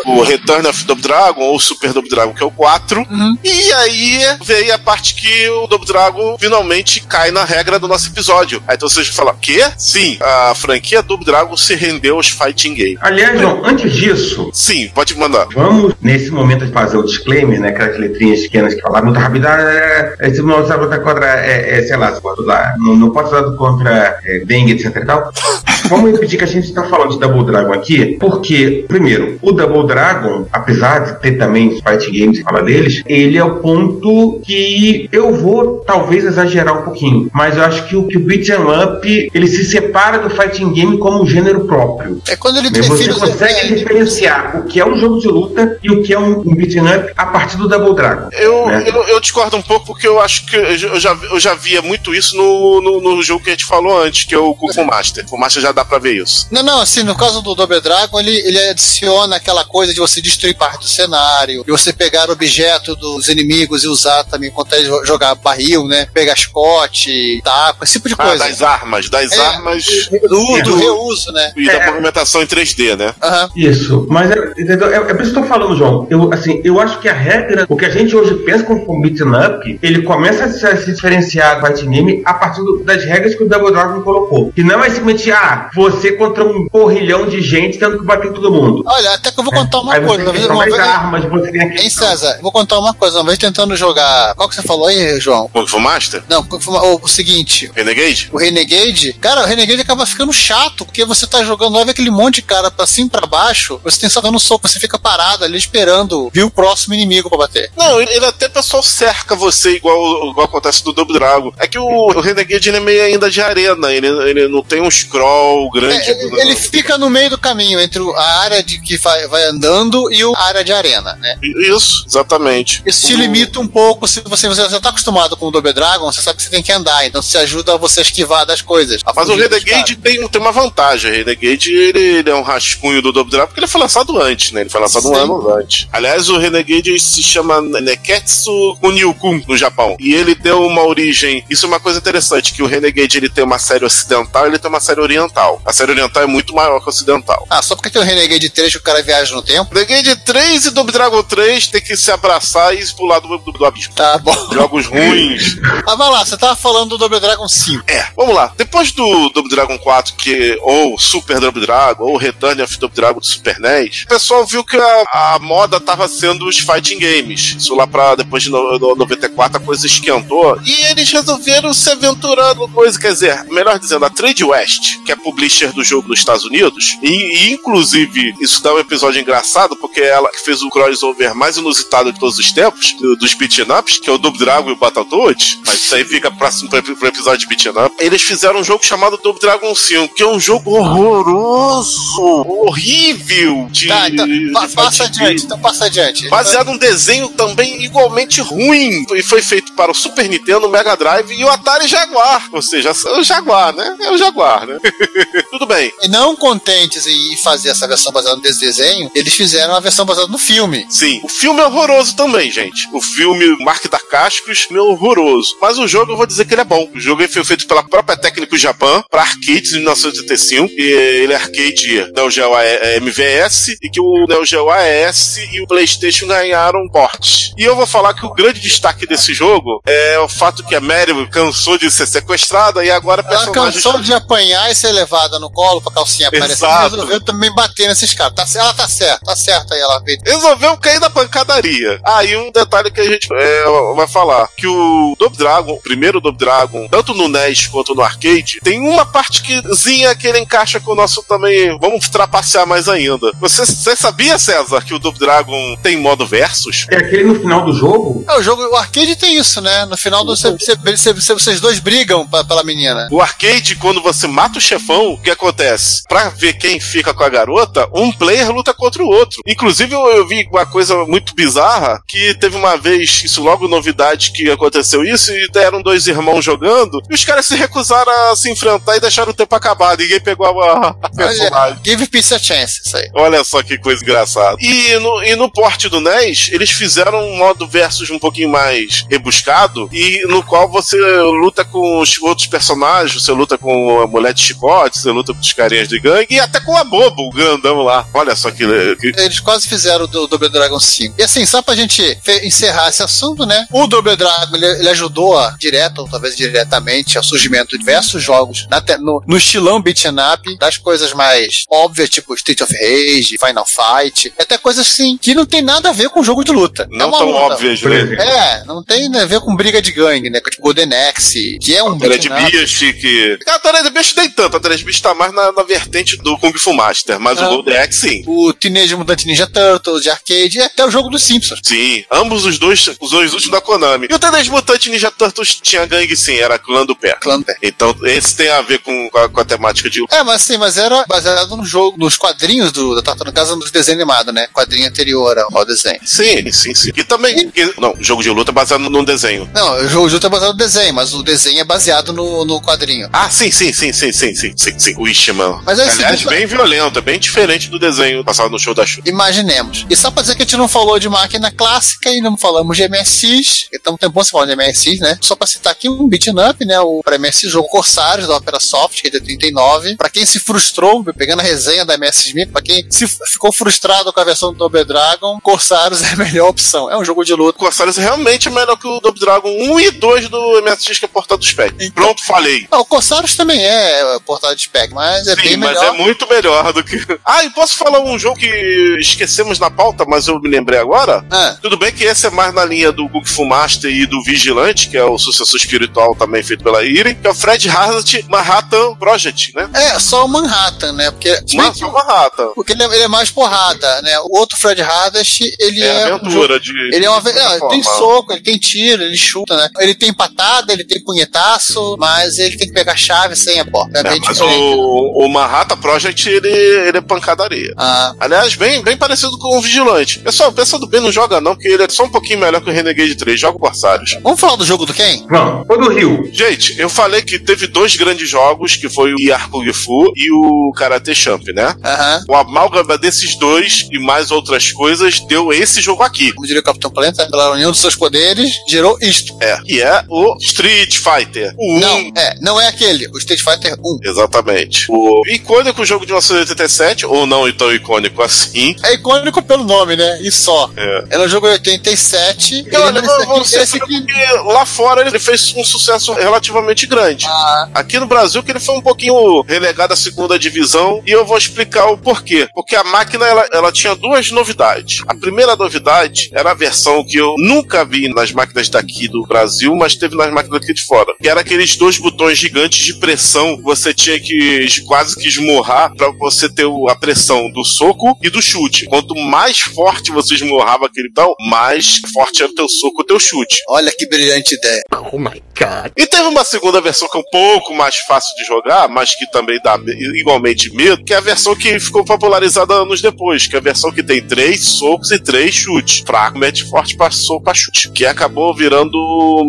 O Return of Double Dragon, ou Super Double Dragon, que é o 4. Uhum. E aí veio a parte que o Double Dragon finalmente cai na regra do nosso episódio. Aí então vocês vão falar, quê? Sim, a franquia Double Dragon se rendeu aos fighting games. Aliás, João, antes disso, Sim, pode mandar. Vamos, nesse momento, de fazer o disclaimer, né? Aquelas letrinhas pequenas que falaram muito rápido. ah, é, é, Esse não usar luta contra, é, é, sei lá, se pode usar, não, não pode usar contra é, dengue, etc e tal. Vamos repetir que a gente está falando de Double Dragon aqui, porque, primeiro, o Double Dragon, apesar de ter também os fighting games que fala deles, ele é o ponto que eu vou talvez exagerar um pouquinho, mas eu acho que o, que o beat 'em up ele se separa do fighting game como um gênero próprio. É quando ele Né? Você consegue diferenciar o que é um jogo de luta e o que é um, um beat'em up a partir do Double Dragon. Eu, né? eu, eu discordo um pouco porque eu acho que eu já, eu já via muito isso no, no, no jogo que a gente falou antes, que é o Kung Fu Master. O Master já dá pra ver isso. Não, não, assim, no caso do Double Dragon, ele, ele adiciona aquela coisa de você destruir parte do cenário, de você pegar objeto dos inimigos e usar também contra eles jo- jogar barril, né? Pegar Scott, taco, esse tipo de Ah, coisa. das armas, das É. armas do, e do do- reuso, né? e da movimentação em 3D, né? Aham. Isso, mas é, entendeu? É, é por isso que eu tô falando, João. Eu, assim, eu acho que a regra, o que a gente hoje pensa como um beat'em up, ele começa a se, a se diferenciar do fighting game a partir do- das regras que o Double Dragon colocou. Que não é simplesmente, ah, você contra um porrilhão de gente tendo que bater em todo mundo. Olha, até que eu vou contar uma você coisa. Uma vez, uma vez, armas, você tem aquele... hein, César? Vou contar uma coisa. Uma vez tentando jogar. Qual que você falou aí, João? Kung Fu Master? Não, o, o seguinte. Renegade? O Renegade, cara, o Renegade acaba ficando chato, porque você tá jogando, leva aquele monte de cara pra cima e pra baixo, você tem só dando soco, você fica parado ali esperando vir o próximo inimigo pra bater. Não, ele, ele até pessoal cerca você igual, igual acontece do Double Dragon. É que o, o Renegade ele é meio ainda de arena, ele, ele não tem um scroll grande. É, ele, ele fica no meio do caminho entre o- a área de que vai, vai andando e o- área de arena, né? Isso, exatamente. Isso te limita um pouco, se você, você já tá acostumado com o Double Dragon, você sabe que você tem que andar, então isso ajuda você a esquivar das coisas. Mas o Renegade tem, tem uma vantagem. O Renegade ele, ele é um rascunho do Double Dragon porque ele foi lançado antes, né? Ele foi lançado um Sim. ano antes. Aliás, o Renegade se chama Neketsu Kunyukun no Japão. E ele deu uma origem. Isso é uma coisa interessante: que o Renegade ele tem uma série ocidental e ele tem uma série oriental. A série oriental é muito maior que a ocidental. Ah, só porque tem o Renegade 3 que o cara viaja no tempo? Renegade 3 e Double Dragon 3 tem que se abraçar e pular do, do, do abismo. Tá bom. Jogos ruins. Mas vai lá, você tava falando do Double Dragon 5. É, vamos lá. Depois do Double Dragon 4, que, ou Super Double Dragon, ou Return of Double Dragon do Super NES, o pessoal viu que a, a moda tava sendo os fighting games. Isso lá pra depois de no, no 94 a coisa esquentou. E eles resolveram se aventurar no coisa. Quer dizer, melhor dizendo, a Trade West, que é publisher do jogo nos Estados Unidos, e, e, inclusive isso dá um episódio engraçado, porque é ela que fez o crossover mais inusitado de todos os tempos, do- dos beat'em ups, que é o Double Dragon e o Battletoads, mas isso aí fica próximo pro, pro episódio de beat'em up. Eles fizeram um jogo chamado Double Dragon 5, que é um jogo horroroso, horrível de, Tá, então, pa- de passa fighting adiante, então passa adiante. Baseado num desenho também igualmente ruim. E foi feito para o Super Nintendo, o Mega Drive e o Atari Jaguar. Ou seja, é o Jaguar, né? É o Jaguar, né? Tudo bem. E não contentes em fazer essa versão baseada nesse desenho, desenho, eles fizeram a versão baseada no filme. Sim, o filme é horroroso também, gente. O filme Mark da Cascos é horroroso. Mas o jogo eu vou dizer que ele é bom. O jogo foi feito pela própria Técnico Japan para arcades em 1985. E ele é arcade Neo Geo é, MVS e que o Neo Geo AES e o PlayStation ganharam portes. E eu vou falar que o grande destaque desse jogo é o fato que a Mary cansou de ser sequestrada e agora Ela cansou de apanhar e ser levada no colo pra calcinha aparecer. Resolveu também bater nesses caras. Tá, ela tá certa, tá certa aí ela fez. resolveu cair na pancadaria. Aí um detalhe que a gente é, vai falar, que o Double Dragon, o primeiro Double Dragon, tanto no NES quanto no arcade, tem uma partezinha que ele encaixa com o nosso também, vamos trapacear mais ainda. Você, você sabia, César, que o Double Dragon tem modo versus? É aquele no final do jogo? É, o jogo, o arcade tem isso, né? No final do, cê, cê- cê- cê- vocês dois brigam pa- pela menina. O arcade, quando você mata o chefão, o que acontece? Pra ver quem fica com a garota, um player luta contra o outro. Inclusive, eu, eu vi uma coisa muito bizarra, que teve uma vez, isso logo novidade que aconteceu isso, e eram dois irmãos jogando, e os caras se recusaram a se enfrentar e deixaram o tempo acabar. Ninguém pegou a, a personagem. Olha, give peace a chance, isso aí. Olha só que coisa engraçada. E no, e no porte do NES, eles fizeram um modo versus um pouquinho mais rebuscado, e no qual você luta com os outros personagens, você luta com a mulher de chicote, você luta com os carinhas de gangue, e até com a Bobo, o grandão lá. Olha só que. Que- Eles quase fizeram do Double Dragon 5. E assim, só pra gente encerrar esse assunto, né? O Double Dragon ele, ele ajudou a, direto ou talvez diretamente ao surgimento de diversos jogos no, no estilão beat'em up, das coisas mais óbvias, tipo Street of Rage, Final Fight, até coisas assim que não tem nada a ver com jogo de luta. É não uma tão luta. óbvias, né? É, não tem a ver com briga de gangue, né? Tipo Golden Axe, que é um Batalha de bicho que. A Batalha de bicho nem tanto, a Batalha de bicho tá mais na, na vertente do Kung Fu Master, mas Ah. o Golden Axe sim. O Teenage Mutant Ninja Turtles de arcade e até o jogo dos Simpsons. Sim, ambos os dois, os dois últimos da Konami. E o Teenage Mutant Ninja Turtles tinha gangue sim, era clã do pé. Clã do pé. Então esse tem a ver com, com, a, com a temática de É, mas sim, mas era baseado no jogo, nos quadrinhos do, da Tartaruga Casa dos desenhos animados, né? Quadrinho anterior ao, desenho. Sim, sim, sim. E também. que- não, jogo de luta baseado num desenho. Não, o jogo junto é baseado no desenho, mas o desenho é baseado no, no quadrinho. Ah, sim, sim, sim, sim, sim, sim, sim, sim. O Ishman. Mas é Aliás, seguinte- bem violento, é bem diferente do desenho passado no show da Xuxa. Imaginemos. E só pra dizer que a gente não falou de máquina clássica e não falamos de MSX, então tem bom se falar de MSX, né? Só pra citar aqui um beat'em up, né? O para MSX jogo Corsários da Opera Soft, que é de 39. Pra quem se frustrou, pegando a resenha da MSX pra quem se ficou frustrado com a versão do Double Dragon, Corsários é a melhor opção. É um jogo de luta. Corsários realmente é melhor que o Double Dragon 1 e 2 do MSX que é portado do spec. Então- Pronto, falei. Ah, o Corsários também é portado de spec, mas é Sim, bem mas melhor. é muito melhor do que. Ah, e posso falar um jogo que esquecemos na pauta, mas eu me lembrei agora? Ah, Tudo bem que esse é mais na linha do Kung Fu Master e do Vigilante, que é o sucessor espiritual também feito pela Iren, que é o Fred Hazard Manhattan Project, né? é, só o Manhattan, né? Porque, Mas que- é Manhattan. porque ele, é, ele é mais porrada, né? O outro Fred Hardest, ele É, é. um aventura de. Ele é uma. ve- ah, certa tem soco, ele tem tiro, ele chuta, né? Ele tem patada, ele tem punhetaço, mas ele tem que pegar chave sem a porta. É, É, mas diferente. o, o Manhattan Project, ele, ele é pancadaria. Ah, Aliás, bem, bem parecido com o Vigilante. Pessoal, pensando bem, não joga não, porque ele é só um pouquinho melhor que o Renegade 3. Joga o Corsários. vamos falar do jogo do Ken? Vamos. O do Rio. Gente, eu falei que teve dois grandes jogos, que foi o Yar Kung Fu e o Karate Champ, né? Aham. O amálgama desses dois e mais outras coisas deu esse jogo aqui. Como diria o Capitão Planeta, pela união dos seus poderes, gerou isto. É, que é o Street Fighter. O 1. Não, é, não é aquele, o Street Fighter 1. Exatamente. O icônico jogo de 1987, ou não tão icônico assim. É icônico pelo nome, né? E só. É. Era um jogo de 87. E olha, aqui- vou ser esse aqui- porque lá fora ele fez um sucesso relativamente grande. Ah, Aqui no Brasil que ele foi um pouquinho relegado à segunda divisão e eu vou explicar o porquê. Porque a máquina ela, ela tinha duas novidades. A primeira novidade era a versão que eu nunca vi nas máquinas daqui do Brasil, mas teve nas máquinas daqui de fora. Que era aqueles dois botões gigantes de pressão que você tinha que quase que esmurrar para você ter o- a pressão do soco e do chute. Quanto mais forte você esmurrava aquele botão, mais forte era o teu soco e o teu chute. olha que brilhante ideia. Oh my cara. E teve uma segunda versão que é um pouco mais fácil de jogar, mas que também dá me- igualmente medo, que é a versão que ficou popularizada anos depois, que é a versão que tem três socos e três chutes. Fraco, mete forte pra soco pra chute. Que acabou virando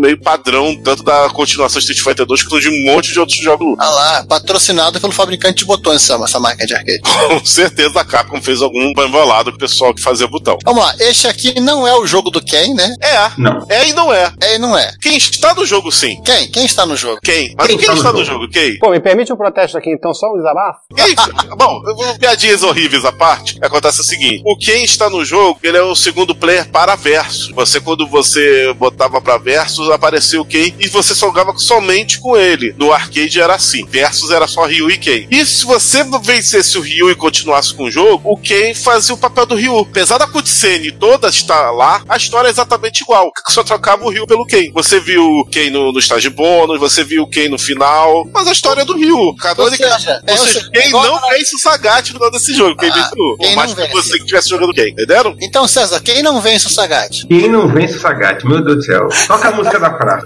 meio padrão, tanto da continuação Street Fighter 2 quanto de um monte de outros jogos. Ah lá, patrocinado pelo fabricante de botões essa, essa máquina de arcade. Com certeza a Capcom fez algum embolado com o pessoal que fazia botão. Vamos lá, este aqui não é o jogo do Ken, né? É, Não. é e não é. É e não é. Quem está no jogo, sim. Quem? Quem está no jogo? Quem? Mas Quem quem, está no está no jogo? jogo? Quem? Pô, me permite um protesto aqui, então, só um desabafo? Quem? Bom, piadinhas horríveis à parte. Acontece o seguinte: o quem está no jogo, ele é o segundo player para versus. Você, quando você botava para versus, apareceu o quem e você jogava somente com ele. No arcade era assim: versus era só Ryu e Ken. E se você vencesse o Ryu e continuasse com o jogo, o Ken fazia o papel do Ryu. Apesar da cutscene toda estar lá, a história é exatamente igual. Só trocava o Ryu pelo Ken. Você viu o Ken no, no estágio bônus, você viu o Ken no final, mas a história é do Ryu. Canônica. Ou seja, é, Ou seja, seja, quem não vence o Sagat no final desse jogo, quem Ah, vence o quem mais não que vence. você que estivesse jogando quem, entenderam? Então, César, quem não vence o Sagat? Quem não vence o Sagat? Meu Deus do céu. Toca a música da praça.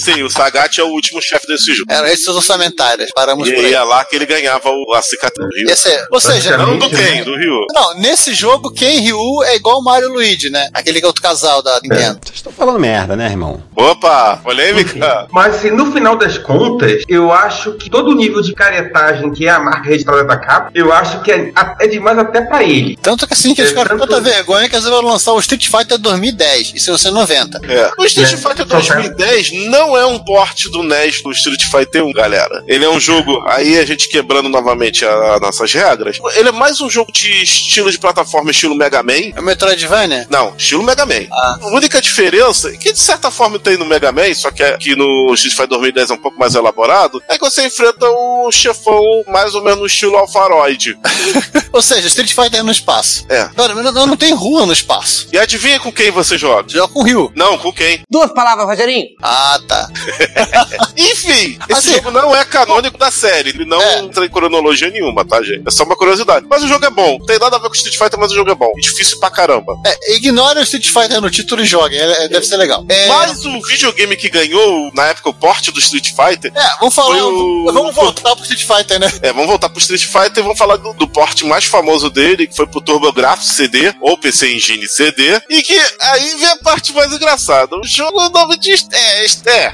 Sim, o Sagat é o último chefe desse jogo. Eram esses os orçamentários. Paramos E por aí. é lá que ele ganhava o, a cicatriz do Rio. Esse é- ou seja, Não do Basicamente, Ken, do Rio. não, nesse jogo, Ken e Ryu é igual o Mario e Luigi, né? Aquele que é outro casal da Nintendo. Vocês estão falando merda, né, irmão? Opa, polêmica. Mas assim, no final das contas, eu acho que todo o nível de caretagem que é a marca registrada da Capcom, eu acho que é, é demais até pra ele. Tanto que assim, que eles É, ficaram com tanta vergonha que eles vão lançar o Street Fighter 2010, isso é o 90. É. O Street É. Fighter Só 2010 não é um porte do NES do Street Fighter 1, galera. Ele é um jogo, aí a gente quebrando novamente a, a nossas regras. Ele é mais um jogo de estilo de plataforma, estilo Mega Man. É o Metroidvania? Não, estilo Mega Man. Ah. A única diferença, que de certa forma tem no Mega Man, só que aqui no Street Fighter 2010 é um pouco mais elaborado, é que você enfrenta um chefão mais ou menos no estilo Alpharoid. Ou seja, Street Fighter no espaço. É. Cara, não, não tem rua no espaço. E adivinha com quem você joga? Joga com o Ryu. Não, com quem? Duas palavras, Rogerinho. Ah, tá. Enfim, esse Assim- jogo não é canônico da série. Ele não É. entra em cronologia nenhuma, tá, gente? É só uma curiosidade. Mas o jogo é bom. Não tem nada a ver com Street Fighter, mas o jogo é bom. Difícil pra caramba. É, ignore o Street Fighter no título e jogue. É, é- deve ser legal. É, Mas o videogame que ganhou, na época, o porte do Street Fighter. é, vamos falar. O- Vamos voltar pro Street Fighter, né? É, vamos voltar pro Street Fighter e vamos falar do, do porte mais famoso dele, que foi pro TurboGrafx CD, ou PC Engine CD. E que aí vem a parte mais engraçada. O jogo, o nome de. É, é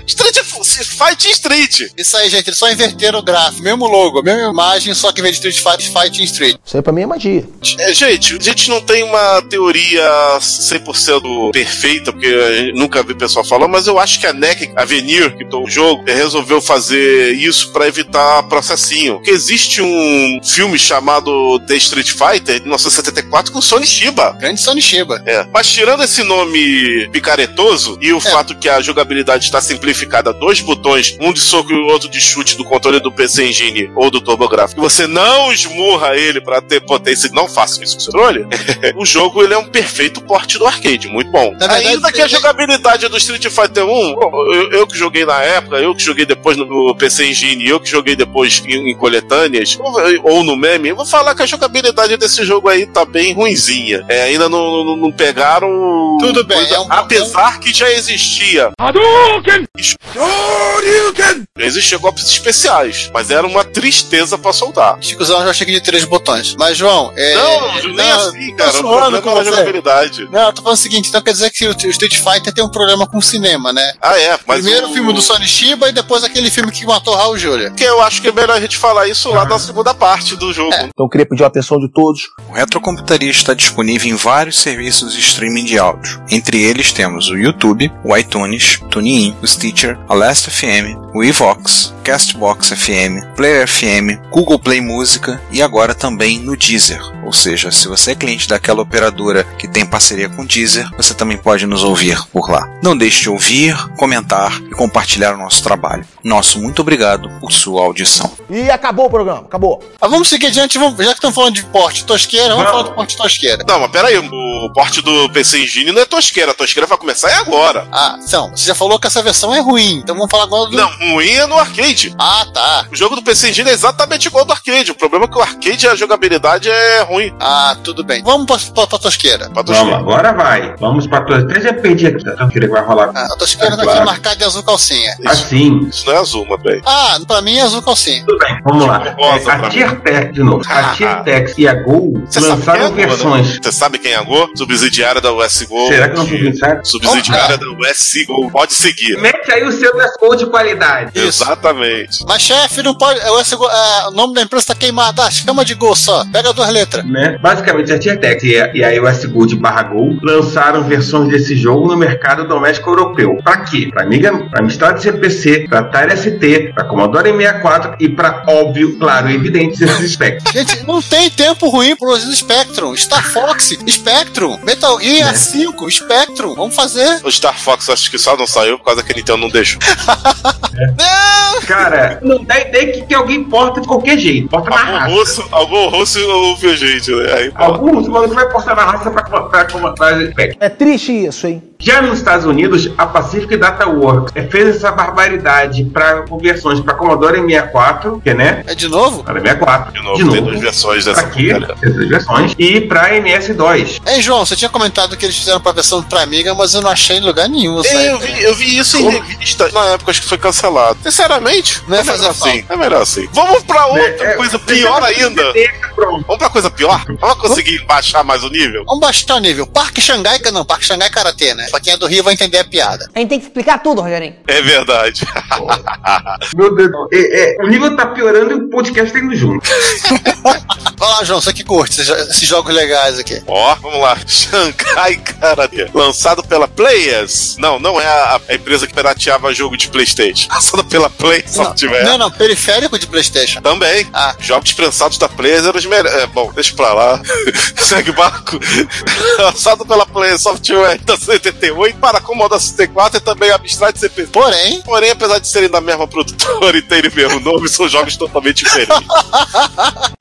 Street Fight Street. Isso aí, gente, eles só inverteram o gráfico. Mesmo logo, mesma imagem, só que em vez de Street Fighter, Fighting Street. Isso aí pra mim é magia. É, gente, a gente não tem uma teoria 100% perfeita, porque nunca vi pessoal falando, mas eu acho que a NEC, a Venir, que tô o jogo, eh, resolveu fazer isso pra evitar processinho. Porque existe um filme chamado The Street Fighter, de 1974, com Sony Shiba. Grande Sony Shiba. É. Mas tirando esse nome picaretoso e o fato que a jogabilidade está simplificada, dois botões, um de soco e o outro de chute do controle do PC Engine ou do TurboGrafx, e você não esmurra ele para ter potência, não faça isso com o controle, o jogo ele é um perfeito porte do arcade, muito bom. Na verdade, Ainda que a ele- jogabilidade do Street Fighter 1, pô, eu, eu que joguei na época, eu que joguei depois no PC Engine, eu que joguei depois em, em coletâneas, ou, ou no meme, eu vou falar que a jogabilidade desse jogo aí tá bem ruinzinha. É, ainda não, não, não pegaram. Tudo bem, coisa- é um- apesar que já existia. Existiam golpes especiais, mas era uma tristeza pra soltar. Chicozão já chega de três botões. Mas, João, é. não, nem não, assim, tô cara. O zoando problema com a jogabilidade. Não, eu tô falando o seguinte, então quer dizer que o Street Fighter tem um problema com o cinema, né? Ah, é, mas. Primeiro o... filme do Sony Shiba e depois aquele filme que matou Raul Julia. Que eu acho que é melhor a gente falar isso lá na segunda parte do jogo. É. Então eu queria pedir a atenção de todos. O Retrocomputaria está disponível em vários serviços de streaming de áudio. Entre eles temos o YouTube, o iTunes, TuneIn, o Stitcher, a Last FM, o Evox, Castbox FM, Player FM, Google Play Música e agora também no Deezer. Ou seja, se você é cliente daquela operadora que tem parceria com o Deezer, você também pode nos ouvir por lá. Não deixe de ouvir, comentar e compartilhar o nosso trabalho. Nosso muito obrigado por sua audição. E acabou o programa, acabou. Mas vamos seguir adiante, vamos- já que estamos falando de porte tosqueira, vamos Vamos. falar do porte tosqueira. Não, mas peraí, o porte do PC Engine não é tosqueira, a tosqueira vai começar é agora. Ah, então, você já falou que essa versão é ruim, então vamos falar agora do. Não, ruim é no arcade. Ah, tá. O jogo do PC Engine é exatamente igual ao do arcade. O problema é que o arcade, a jogabilidade é ruim. Ah, tudo bem. Vamos pra, pra, pra tosqueira. Pra Vamos, tosqueira. agora vai. Vamos pra todas. Até já perdi aqui. Tá que vai rolar. Ah, a tosqueira tá aqui Claro. marcada de azul calcinha. Assim. Isso não é azul, mas bem. Ah, pra mim é azul calcinha. Tudo bem, vamos lá. Rosa É, a. Tiertex, de novo. A Tiertex e a Gol Você sabe quem é lançaram a Gol, né? versões. Você sabe quem é a Go? Subsidiária da US Go. Será que não foi pensado? Subsidiária da US Go. Pode seguir. Mete aí o seu Gol de qualidade. Isso. Exatamente. Mas chefe, não pode. é, esse é, o nome da empresa tá queimado. Ah, chama de gol só. Pega duas letras. Né? Basicamente, a Tiertex e a, e a US Gold barra Gol lançaram versões desse jogo no mercado doméstico europeu. Pra quê? Pra Amiga, pra Amstrad CPC, pra Atari ST, pra Commodore 64 e pra, óbvio, claro, evidente, esses specs. Gente, não tem tempo ruim pro Spectrum. Star Fox, Spectrum, Metal Gear 5, Spectrum. Vamos fazer. O Star Fox acho que só não saiu por causa Nintendo não deixou. Cara, não dá ideia que, que alguém porta de qualquer jeito. Porta na Algum raça. russo, algum russo ouve a gente, né? Aí, pô. Alguns maluco vai portar na raça pra, pra, pra. É triste isso, hein? Já nos Estados Unidos, a Pacific Data Works eh, fez essa barbaridade para conversões para Commodore 64, que né? É de novo? Para 64. De novo, tem duas versões dessa Aqui, tem duas versões. E para MS2. Hein, João, você tinha comentado que eles fizeram pra versão pra Amiga, mas eu não achei em lugar nenhum. aí. Eu vi, eu vi isso em revista. Na época acho que foi cancelado. Sinceramente, Não é é fazer assim. falta. É melhor assim. Vamos pra outra É, coisa é, pior é, ainda. é, Pronto. Vamos pra coisa pior? Vamos conseguir baixar mais o nível? Vamos baixar o nível. Parque Xangai, não, Parque Xangai Karatê, né? Pra quem é do Rio vai entender a piada. A gente tem que explicar tudo, Rogerinho. É verdade. Meu Deus. É, é, o nível tá piorando e o podcast tá indo junto. Vai lá, João, você que curte esses, jogos legais aqui. Ó, vamos lá. Shanghai Karate. Lançado pela Players. Não, não é a, a empresa que pirateava jogo de Playstation. Lançado pela Play Software. Não, não, periférico de Playstation. Também. Ah. Jogos prensados da Players eram os melhores. É, bom, deixa pra lá. Segue barco. Lançado pela Players Software da 78 para Commodore 64 e também Amstrad CPC. Porém, Porém, apesar de serem da mesma produtora e terem o mesmo nome, são jogos totalmente diferentes.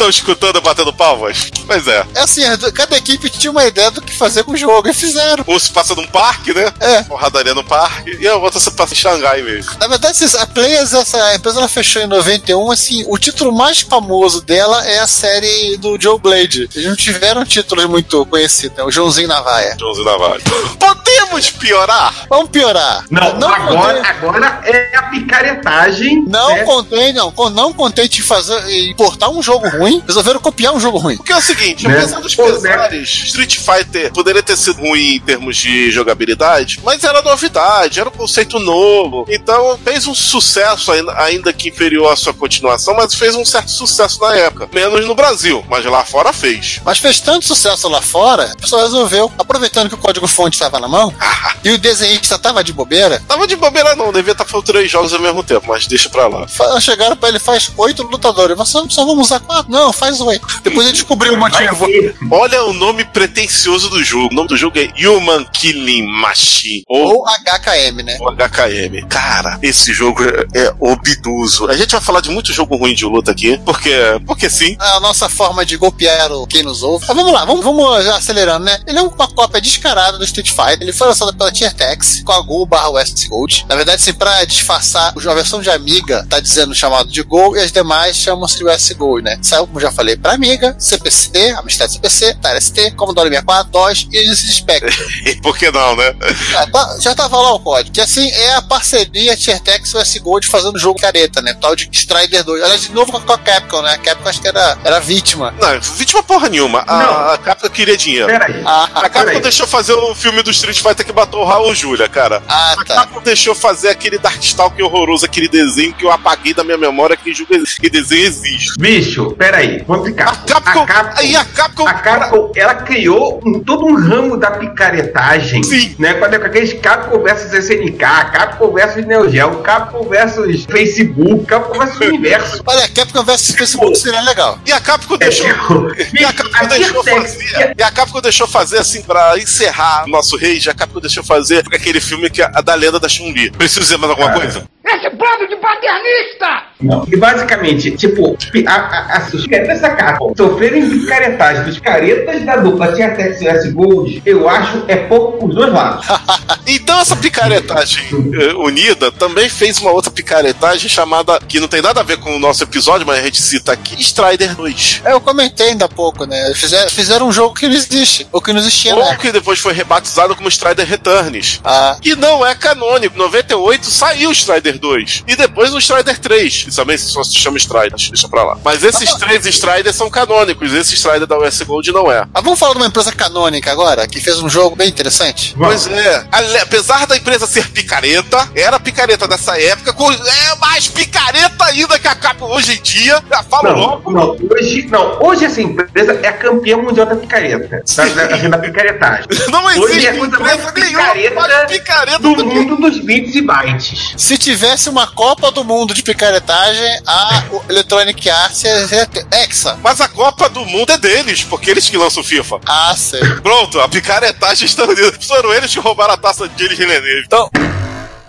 Estão escutando batendo palmas? Pois é. é assim, cada equipe tinha uma ideia do que fazer com o jogo e fizeram. Um se passa num parque, né? É. Porradaria no parque. E a outra se passa em Xangai mesmo. Na verdade, a Players, essa empresa, ela fechou em 91. Assim, o título mais famoso dela é a série do Joe Blade. Eles não tiveram títulos muito conhecidos, né? O Joãozinho Navaia. Joãozinho Navalho. Podemos piorar? Vamos piorar. Não, agora, contente- agora é a picaretagem. Não né? contente, não, não contente em fazer, importar um jogo ruim, resolveram copiar um jogo ruim. Porque é o seguinte, Né? apesar dos Pô, né? pesares, Street Fighter poderia ter sido ruim em termos de jogabilidade, mas era novidade, era um conceito novo. Então fez um sucesso, ainda, que inferior à sua continuação, mas fez um certo sucesso na época. Menos no Brasil, mas lá fora fez. Mas fez tanto sucesso lá fora, o pessoal resolveu, aproveitando que o código-fonte estava na mão e o desenhista estava de bobeira, Tava de bobeira não, devia estar fazendo três jogos ao mesmo tempo, mas deixa pra lá. chegaram pra ele, faz oito lutadores. Você só vamos usar quatro? Não, faz oito. Depois ele descobriu o motivo. Olha o nome pretencioso do jogo. O nome do jogo é Human Killing Machine. Ou Ou HKM, né? o HKM. Cara, esse jogo é, é obtuso. A gente vai falar de muito jogo ruim de luta aqui, porque, porque sim. A nossa forma de golpear o quem nos ouve. Mas vamos lá, vamos, vamos já acelerando, né? Ele é uma cópia descarada do Street Fighter. Ele foi lançado pela Tiertex com a Gol barra West Gold. Na verdade, assim, pra disfarçar, a versão de Amiga tá dizendo chamado de Gol e as demais chamam-se de West Gold, né? Saiu, como já falei, pra Amiga, CPC, Amstrad CPC, Atari ST, Commodore 64, DOS e Genesis Spectrum. Por que não, né? Ah, tá- já tava lá o código. Que assim é a parceria Tiertex e West Gold fazendo jogo careta, né? Tal de Strider 2. Aliás, de novo com a Capcom, né? A Capcom acho que era, era vítima. Não, vítima porra nenhuma. Não. A, a Capcom queria dinheiro. Peraí. Ah, A Capcom peraí. deixou fazer o filme do Street Fighter que matou o Raul Júlia, cara. ah, A tá. Capcom deixou fazer aquele Darkstalker horroroso, aquele desenho que eu apaguei da minha memória que, jogo, que desenho existe. Bicho, peraí. Vamos de Capcom. A Capcom, A Capcom, e a Capcom, a Capcom, ela criou um- todo um ramo da picaretagem. Sim. Né? Quando é com aqueles Capcom versus SNK, Capcom versus Neo Geo, Capcom versus Facebook, Capcom versus Universo. Olha, Capcom vs Facebook seria legal. e a Capcom É, deixou E a Capcom deixou fazer. E a Capcom deixou fazer, assim, pra encerrar o nosso rage, a Capcom deixou fazer aquele filme que é a da lenda da Chun-Li. Preciso dizer mais alguma Cara. coisa? Esse bando de paternista! Não. E basicamente, tipo, a, a, a, os caretas da Capcom sofrerem picaretagem dos caretas da dupla Tia Tex e S Gold, eu acho é pouco pros dois lados. Então essa picaretagem eh, unida também fez uma outra picaretagem chamada, que não tem nada a ver com o nosso episódio, mas a gente cita aqui, Strider 2. É, Eu comentei ainda há pouco, né? Fizeram, fizeram um jogo que não existe, ou que não existia, Ou né? que depois foi rebatizado como Strider Returns. Ah, Que não é canônico. Em 98 saiu o Strider 2. E depois o Strider 3. Que também só se chama Strider. Deixa pra lá. Mas esses três Striders são canônicos. Esse Strider da US Gold não é. ah, vamos falar de uma empresa canônica agora, que fez um jogo bem interessante? Pois é. Apesar da empresa ser picareta, era picareta dessa época, com- é mais picareta ainda que a Capcom hoje em dia. Já falo Não, logo. não, hoje, não, hoje essa empresa é a campeã mundial da picareta. Da, da, assim, da picaretagem. Não Hoje existe é a coisa mais empresa nenhuma picareta mais picareta do do mundo dos bits e bytes. Se tivesse uma Copa do Mundo de picaretagem, a Electronic Arts ia ter Hexa. Mas a Copa do Mundo é deles, porque eles que lançam o FIFA. Ah, sei. Pronto, a picaretagem está unida. Foram eles que roubaram a taça de Gilles Villeneuve. Então,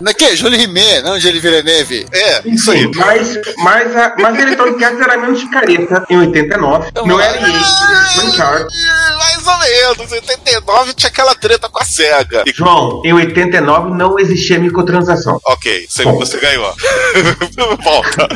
não que? Júlio Rimet, não Júlio Villeneuve. É, isso aí. Sim, mas, mas, a, mas a Electronic Arts era menos picareta em 89. Não era Arts. Mais ou menos. Em 89 tinha aquela treta com a SEGA. E- João, em 89 não existia microtransação. Ok, você, Bom. você ganhou. Volta.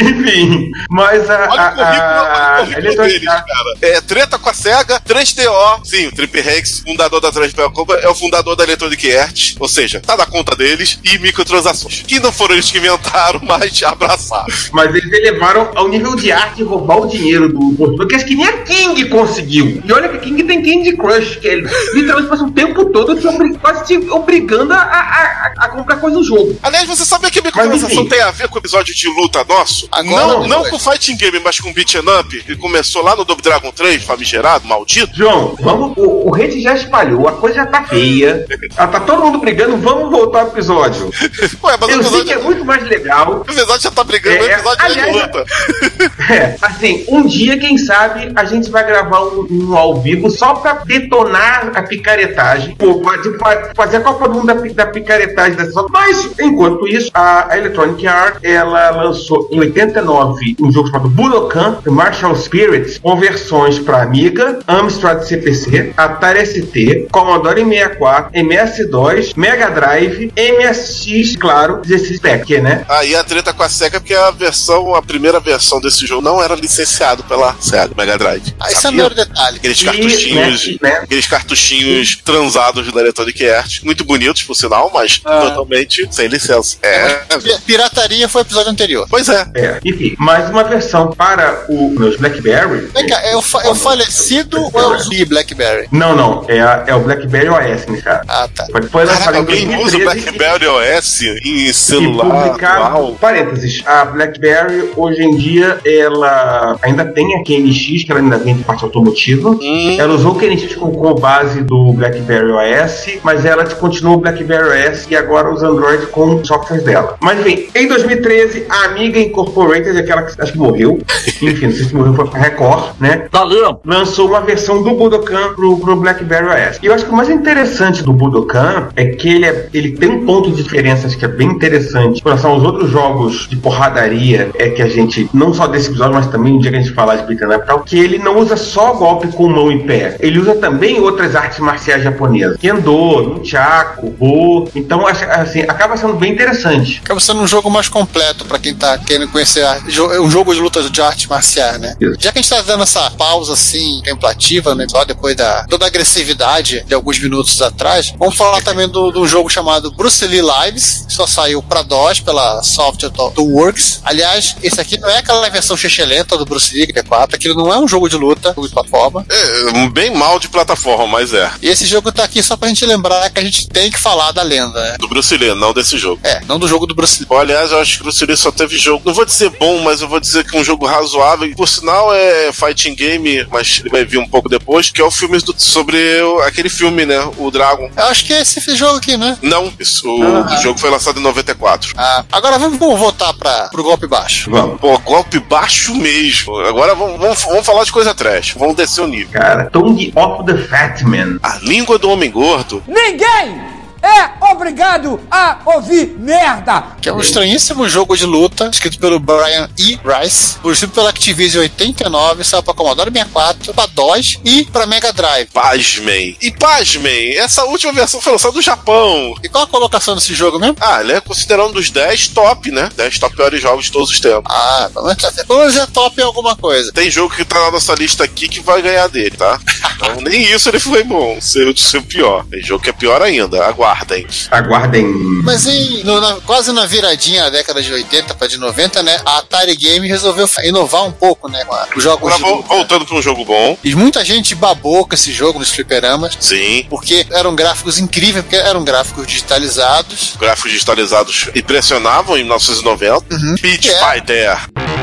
Enfim, mas a, Olha a, a, a Electronic deles, Arts. É, treta com a SEGA, 3DO. Sim, o Trip Rex, fundador da 3DO Company, é o fundador da Electronic Arts. Ou seja, tá na conta deles. E microtransações. Que não foram eles que inventaram, mas abraçaram. Mas eles elevaram ao nível de arte roubar o dinheiro do consumidor, que acho que nem a King conseguiu. E olha que a King tem Candy Crush, que ele literalmente passa o tempo todo te quase te obrigando a, a, a- a comprar coisa no jogo. Aliás, você sabia que microtransação enfim. tem a ver com o episódio de luta nosso? Agora não, não depois? com Fighting Game, mas com Beat 'em Up, que começou lá no Double Dragon 3, famigerado, maldito. João, vamos, o, o rede já espalhou, a coisa já tá feia. Ah, tá todo mundo brigando, vamos voltar ao episódio. Ué, mas o Eu sei episódio, que é muito mais legal. o episódio já tá brigando, o É, episódio é de aliás, luta. É, assim, um dia, quem sabe, a gente vai gravar um, um ao vivo só pra detonar a picaretagem. Pô, tipo, fazer a Copa do Mundo da, da picaretagem dessa. Mas, enquanto isso, a, a Electronic Arts, ela lançou em 89 um jogo chamado Budokan The Martial Spirits, com versões pra Amiga, Amstrad CPC, Atari ST, Commodore 64, MS-DOS, Mega Drive, MSX, claro, 16 Pack, né? Aí a treta com a SEGA, porque a versão, a primeira versão desse jogo não era licenciado pela SEGA Mega Drive. Ah, esse é o maior detalhe. Aqueles E, cartuchinhos, né, e, né, aqueles cartuchinhos transados da Electronic Arts, muito bonitos por sinal, mas Ah. totalmente sem licença. É, Pi- Pirataria foi o episódio anterior. pois é. É, enfim, mais uma versão para o meus BlackBerry. Vem cá, é o, fa- é o falecido ou é o Zee Blackberry? Não, não, é, a- é o BlackBerry OS, né, cara? Ah, tá. Foi, foi lançado em alguém usa o 2013 BlackBerry OS em e celular publicado, atual? parênteses, a BlackBerry hoje em dia ela ainda tem a QNX, que ela ainda vende parte automotiva. Hum, Ela usou o QNX com, com base do BlackBerry OS, mas ela continua o BlackBerry OS e agora os Android com softwares dela. Mas enfim, em 2013, a Amiga Incorporated, aquela que acho que morreu, enfim, não sei se morreu, foi pra Record, né? Valeu! lançou uma versão do Budokan pro, pro BlackBerry OS. E eu acho que o mais interessante do Budokan é que ele, é- ele tem um ponto de diferença que é bem interessante com relação aos outros jogos de porradaria é que a gente, não só desse episódio, mas também um dia que a gente falar de beat'em up tal, que ele não usa só golpe com mão e pé. Ele usa também outras artes marciais japonesas. Kendo, Nunchaku, Bo. Então, assim, acaba sendo bem interessante. Acaba sendo um jogo mais completo pra quem tá querendo conhecer a- é um jogo de luta de arte marcial, né? Isso. Já que a gente tá dando essa pausa assim, contemplativa no episódio, depois da toda a agressividade de alguns minutos atrás, vamos falar também do, do jogo chamado chamado Bruce Lee Lives, só saiu pra DOS pela Software do Works. Aliás, esse aqui não é aquela versão lenta do Bruce Lee, que é 4, aquilo não é um jogo de luta, jogo de plataforma. É, bem mal de plataforma, mas é. E esse jogo tá aqui só pra gente lembrar que a gente tem que falar da lenda, né? Do Bruce Lee, não desse jogo. É, não do jogo do Bruce Lee. Bom, aliás, eu acho que o Bruce Lee só teve jogo. Não vou dizer bom, mas eu vou dizer que é um jogo razoável. Por sinal, é fighting game, mas ele vai vir um pouco depois, que é o filme do- sobre aquele filme, né? O Dragon. Eu acho que é esse jogo aqui, né? Não, isso, o, Ah. o jogo foi lançado em 94. Ah, agora vamos, vamos voltar pra, pro golpe baixo. Vamos. Pô, golpe baixo mesmo. Agora vamos, vamos, vamos falar de coisa trash. Vamos descer o nível. Cara, Tongue of the Fat Man. A língua do homem gordo Ninguém é obrigado a ouvir merda. Que é um estranhíssimo jogo de luta, escrito pelo Brian E. Rice, produzido pela Activision em 89, saiu pra Commodore 64, pra DOS e pra Mega Drive. Pasmem. E pasmem, essa última versão foi lançada no Japão. E qual a colocação desse jogo mesmo? Ah, ele é considerado um dos 10 top, né? 10 top piores jogos de todos os tempos. Ah, pelo menos- é top em alguma coisa. Tem jogo que tá na nossa lista aqui que vai ganhar dele, tá? Então, nem isso ele foi bom, ser, ser o pior. Tem jogo que é pior ainda, aguardem. Aguardem. Mas em, no- na- quase na viradinha da década de 80 para de 90, né? A Atari Game resolveu inovar um pouco, né? Os jogos Agora, voltando pra um jogo bom, E muita gente babou com esse jogo nos fliperamas, sim. porque eram gráficos incríveis, porque eram gráficos digitalizados. Gráficos digitalizados impressionavam em 1990. Uhum. Beat É. Fighter.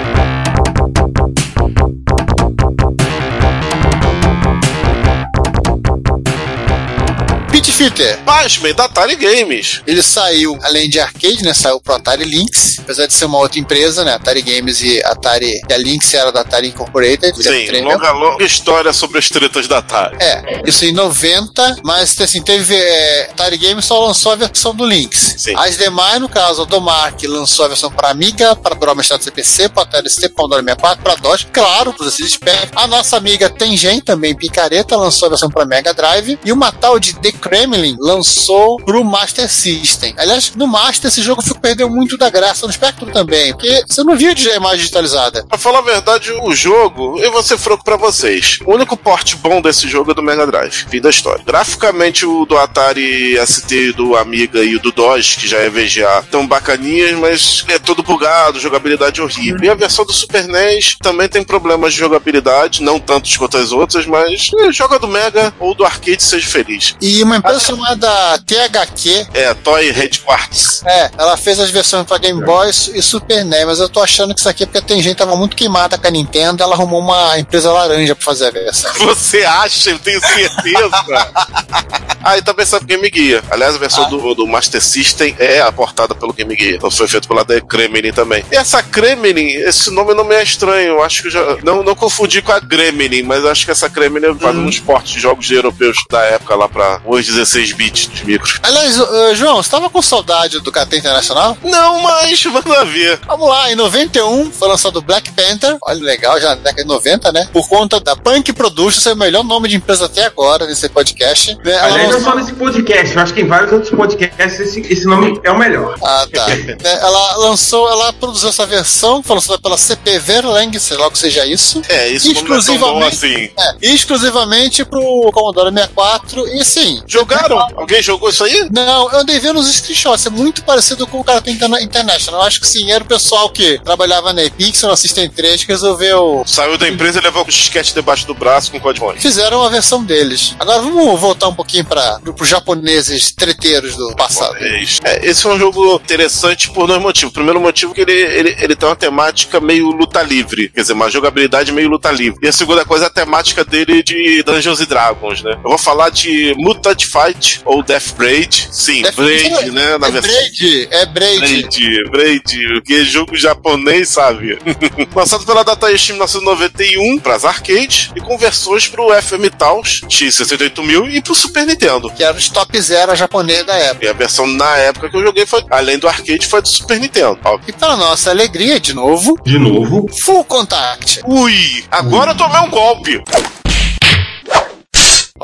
Fitter. Pasmem, da Atari Games. Ele saiu, além de arcade, né? Saiu pro Atari Lynx, apesar de ser uma outra empresa, né? Atari Games e Atari. E a Lynx era da Atari Incorporated. Sim, longa, longa história sobre as tretas da Atari. É, isso em 90, mas assim, teve. É, Atari Games só lançou a versão do Lynx. Sim. As demais, no caso, a Domark lançou a versão para Amiga, para Dora Mestrado CPC, para Atari ST, para Commodore 64, para DOS, claro, para os espertos. A nossa amiga Tengen, também Picareta, lançou a versão para Mega Drive. E uma tal de The Kremlin lançou pro Master System. Aliás, no Master esse jogo perdeu muito da graça, no Spectrum também, porque você não via de imagem digitalizada. Pra falar a verdade, o jogo, eu vou ser franco pra vocês. O único porte bom desse jogo é do Mega Drive. Fim da história. Graficamente, o do Atari ST, do Amiga e o do DOS, que já é VGA, tão bacaninhas, mas é todo bugado, jogabilidade horrível. E a versão do Super NES também tem problemas de jogabilidade, não tantos quanto as outras, mas eh, joga do Mega ou do arcade, seja feliz. E uma empresa chamada THQ É, Toy Headquarters. É, ela fez as versões pra Game Boy e Super NES, mas eu tô achando que isso aqui é porque tem gente que tava muito queimada com a Nintendo, ela arrumou uma empresa laranja pra fazer a versão. Você acha? Eu tenho certeza. ah, e também sabe Game Gear. Aliás, a versão Ah. do, do Master System é aportada pelo Game Gear. Então foi feito pela The Kremlin também. E essa Kremlin, esse nome não me é estranho. Eu acho que já. Não, não confundi com a Gremlin, mas acho que essa Kremlin faz Hum. uns portes de jogos europeus da época lá pra os 16 bits de micros. Aliás, ô, João, você tava com saudade do KT Internacional? Não, mas manda ver. Vamos lá, em 91 foi lançado Black Panther, olha legal, já na década de 90, né? Por conta da Punk Productions, é o melhor nome de empresa até agora nesse podcast. Né? Aliás, não lançou- só nesse podcast, eu acho que em vários outros podcasts esse, esse nome é o melhor. Ah, tá. Né, ela lançou, ela produziu essa versão, foi lançada pela CP Verlang, sei lá o que seja isso. É, isso não é tão bom Exclusivamente, assim. é, exclusivamente pro Commodore 64 e sim. Jogaram? Alguém jogou isso aí? Não, eu andei vendo os screenshots, é muito parecido com o Karate Interna- International. Eu acho que sim, era o pessoal que trabalhava na Epixel, na System 3, que resolveu. Saiu da empresa e levou o disquete debaixo do braço com código fone. Fizeram uma versão deles. Agora vamos voltar um pouquinho para os japoneses treteiros do passado. É, esse é um jogo interessante por dois motivos. O primeiro motivo é que ele, ele, ele tem uma temática meio luta livre, quer dizer, uma jogabilidade meio luta livre. E a segunda coisa é a temática dele de Dungeons and Dragons, né? Eu vou falar de Mutant Fight ou Death Braid. Sim, Death- Braid, né? Na é versão. Braid, é Braid. Braid, Braid, porque é jogo japonês, sabe? Lançado pela Dataishi em 1991 para as arcades e com versões para o FM Taos X68000 e para o Super Nintendo. Que era os top zero japonês da época. E a versão na época que eu joguei foi, além do arcade, foi do Super Nintendo. Ó, E para nossa alegria, de novo, De novo. Full Contact. Ui, agora eu tomei um golpe.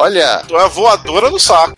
Olha, Tô a voadora no saco.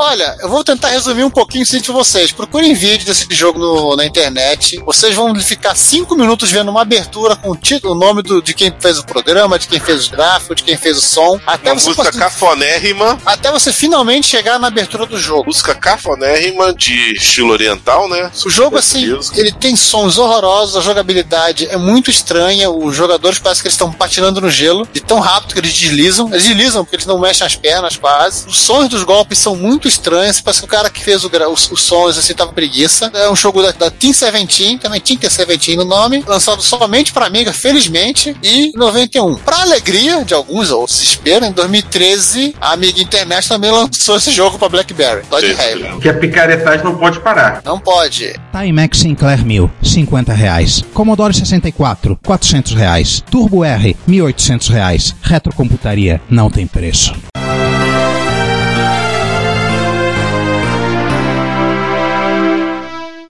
Olha, eu vou tentar resumir um pouquinho isso pra vocês. Procurem vídeo desse jogo no- na internet. Vocês vão ficar cinco minutos vendo uma abertura com o título, o nome do- de quem fez o programa, de quem fez os gráficos, de quem fez o som. Até Uma você, música cafonérrima, até você finalmente chegar na abertura do jogo. música cafonérrima de estilo oriental, né? O jogo, assim, ele tem sons horrorosos, a jogabilidade é muito estranha, os jogadores parecem que eles estão patinando no gelo, de tão rápido que eles deslizam. Eles deslizam porque eles não mexem as pernas quase. Os sons dos golpes são muito estranhos, parece que o cara que fez o os, os sons, assim, tava preguiça. É um jogo da, da Team 17, também tinha Team 17 no nome, lançado somente pra Amiga, felizmente, e em 91. Pra alegria de alguns, ou desespero, em 2013, a Amiga Internet também lançou esse jogo pra BlackBerry. Dó de raiva. Que a picaretagem não pode parar. Não pode. Timex Sinclair 1000, 50 reais. Commodore 64, 400 reais. Turbo R, 1.800 reais. Retrocomputaria, não tem preço.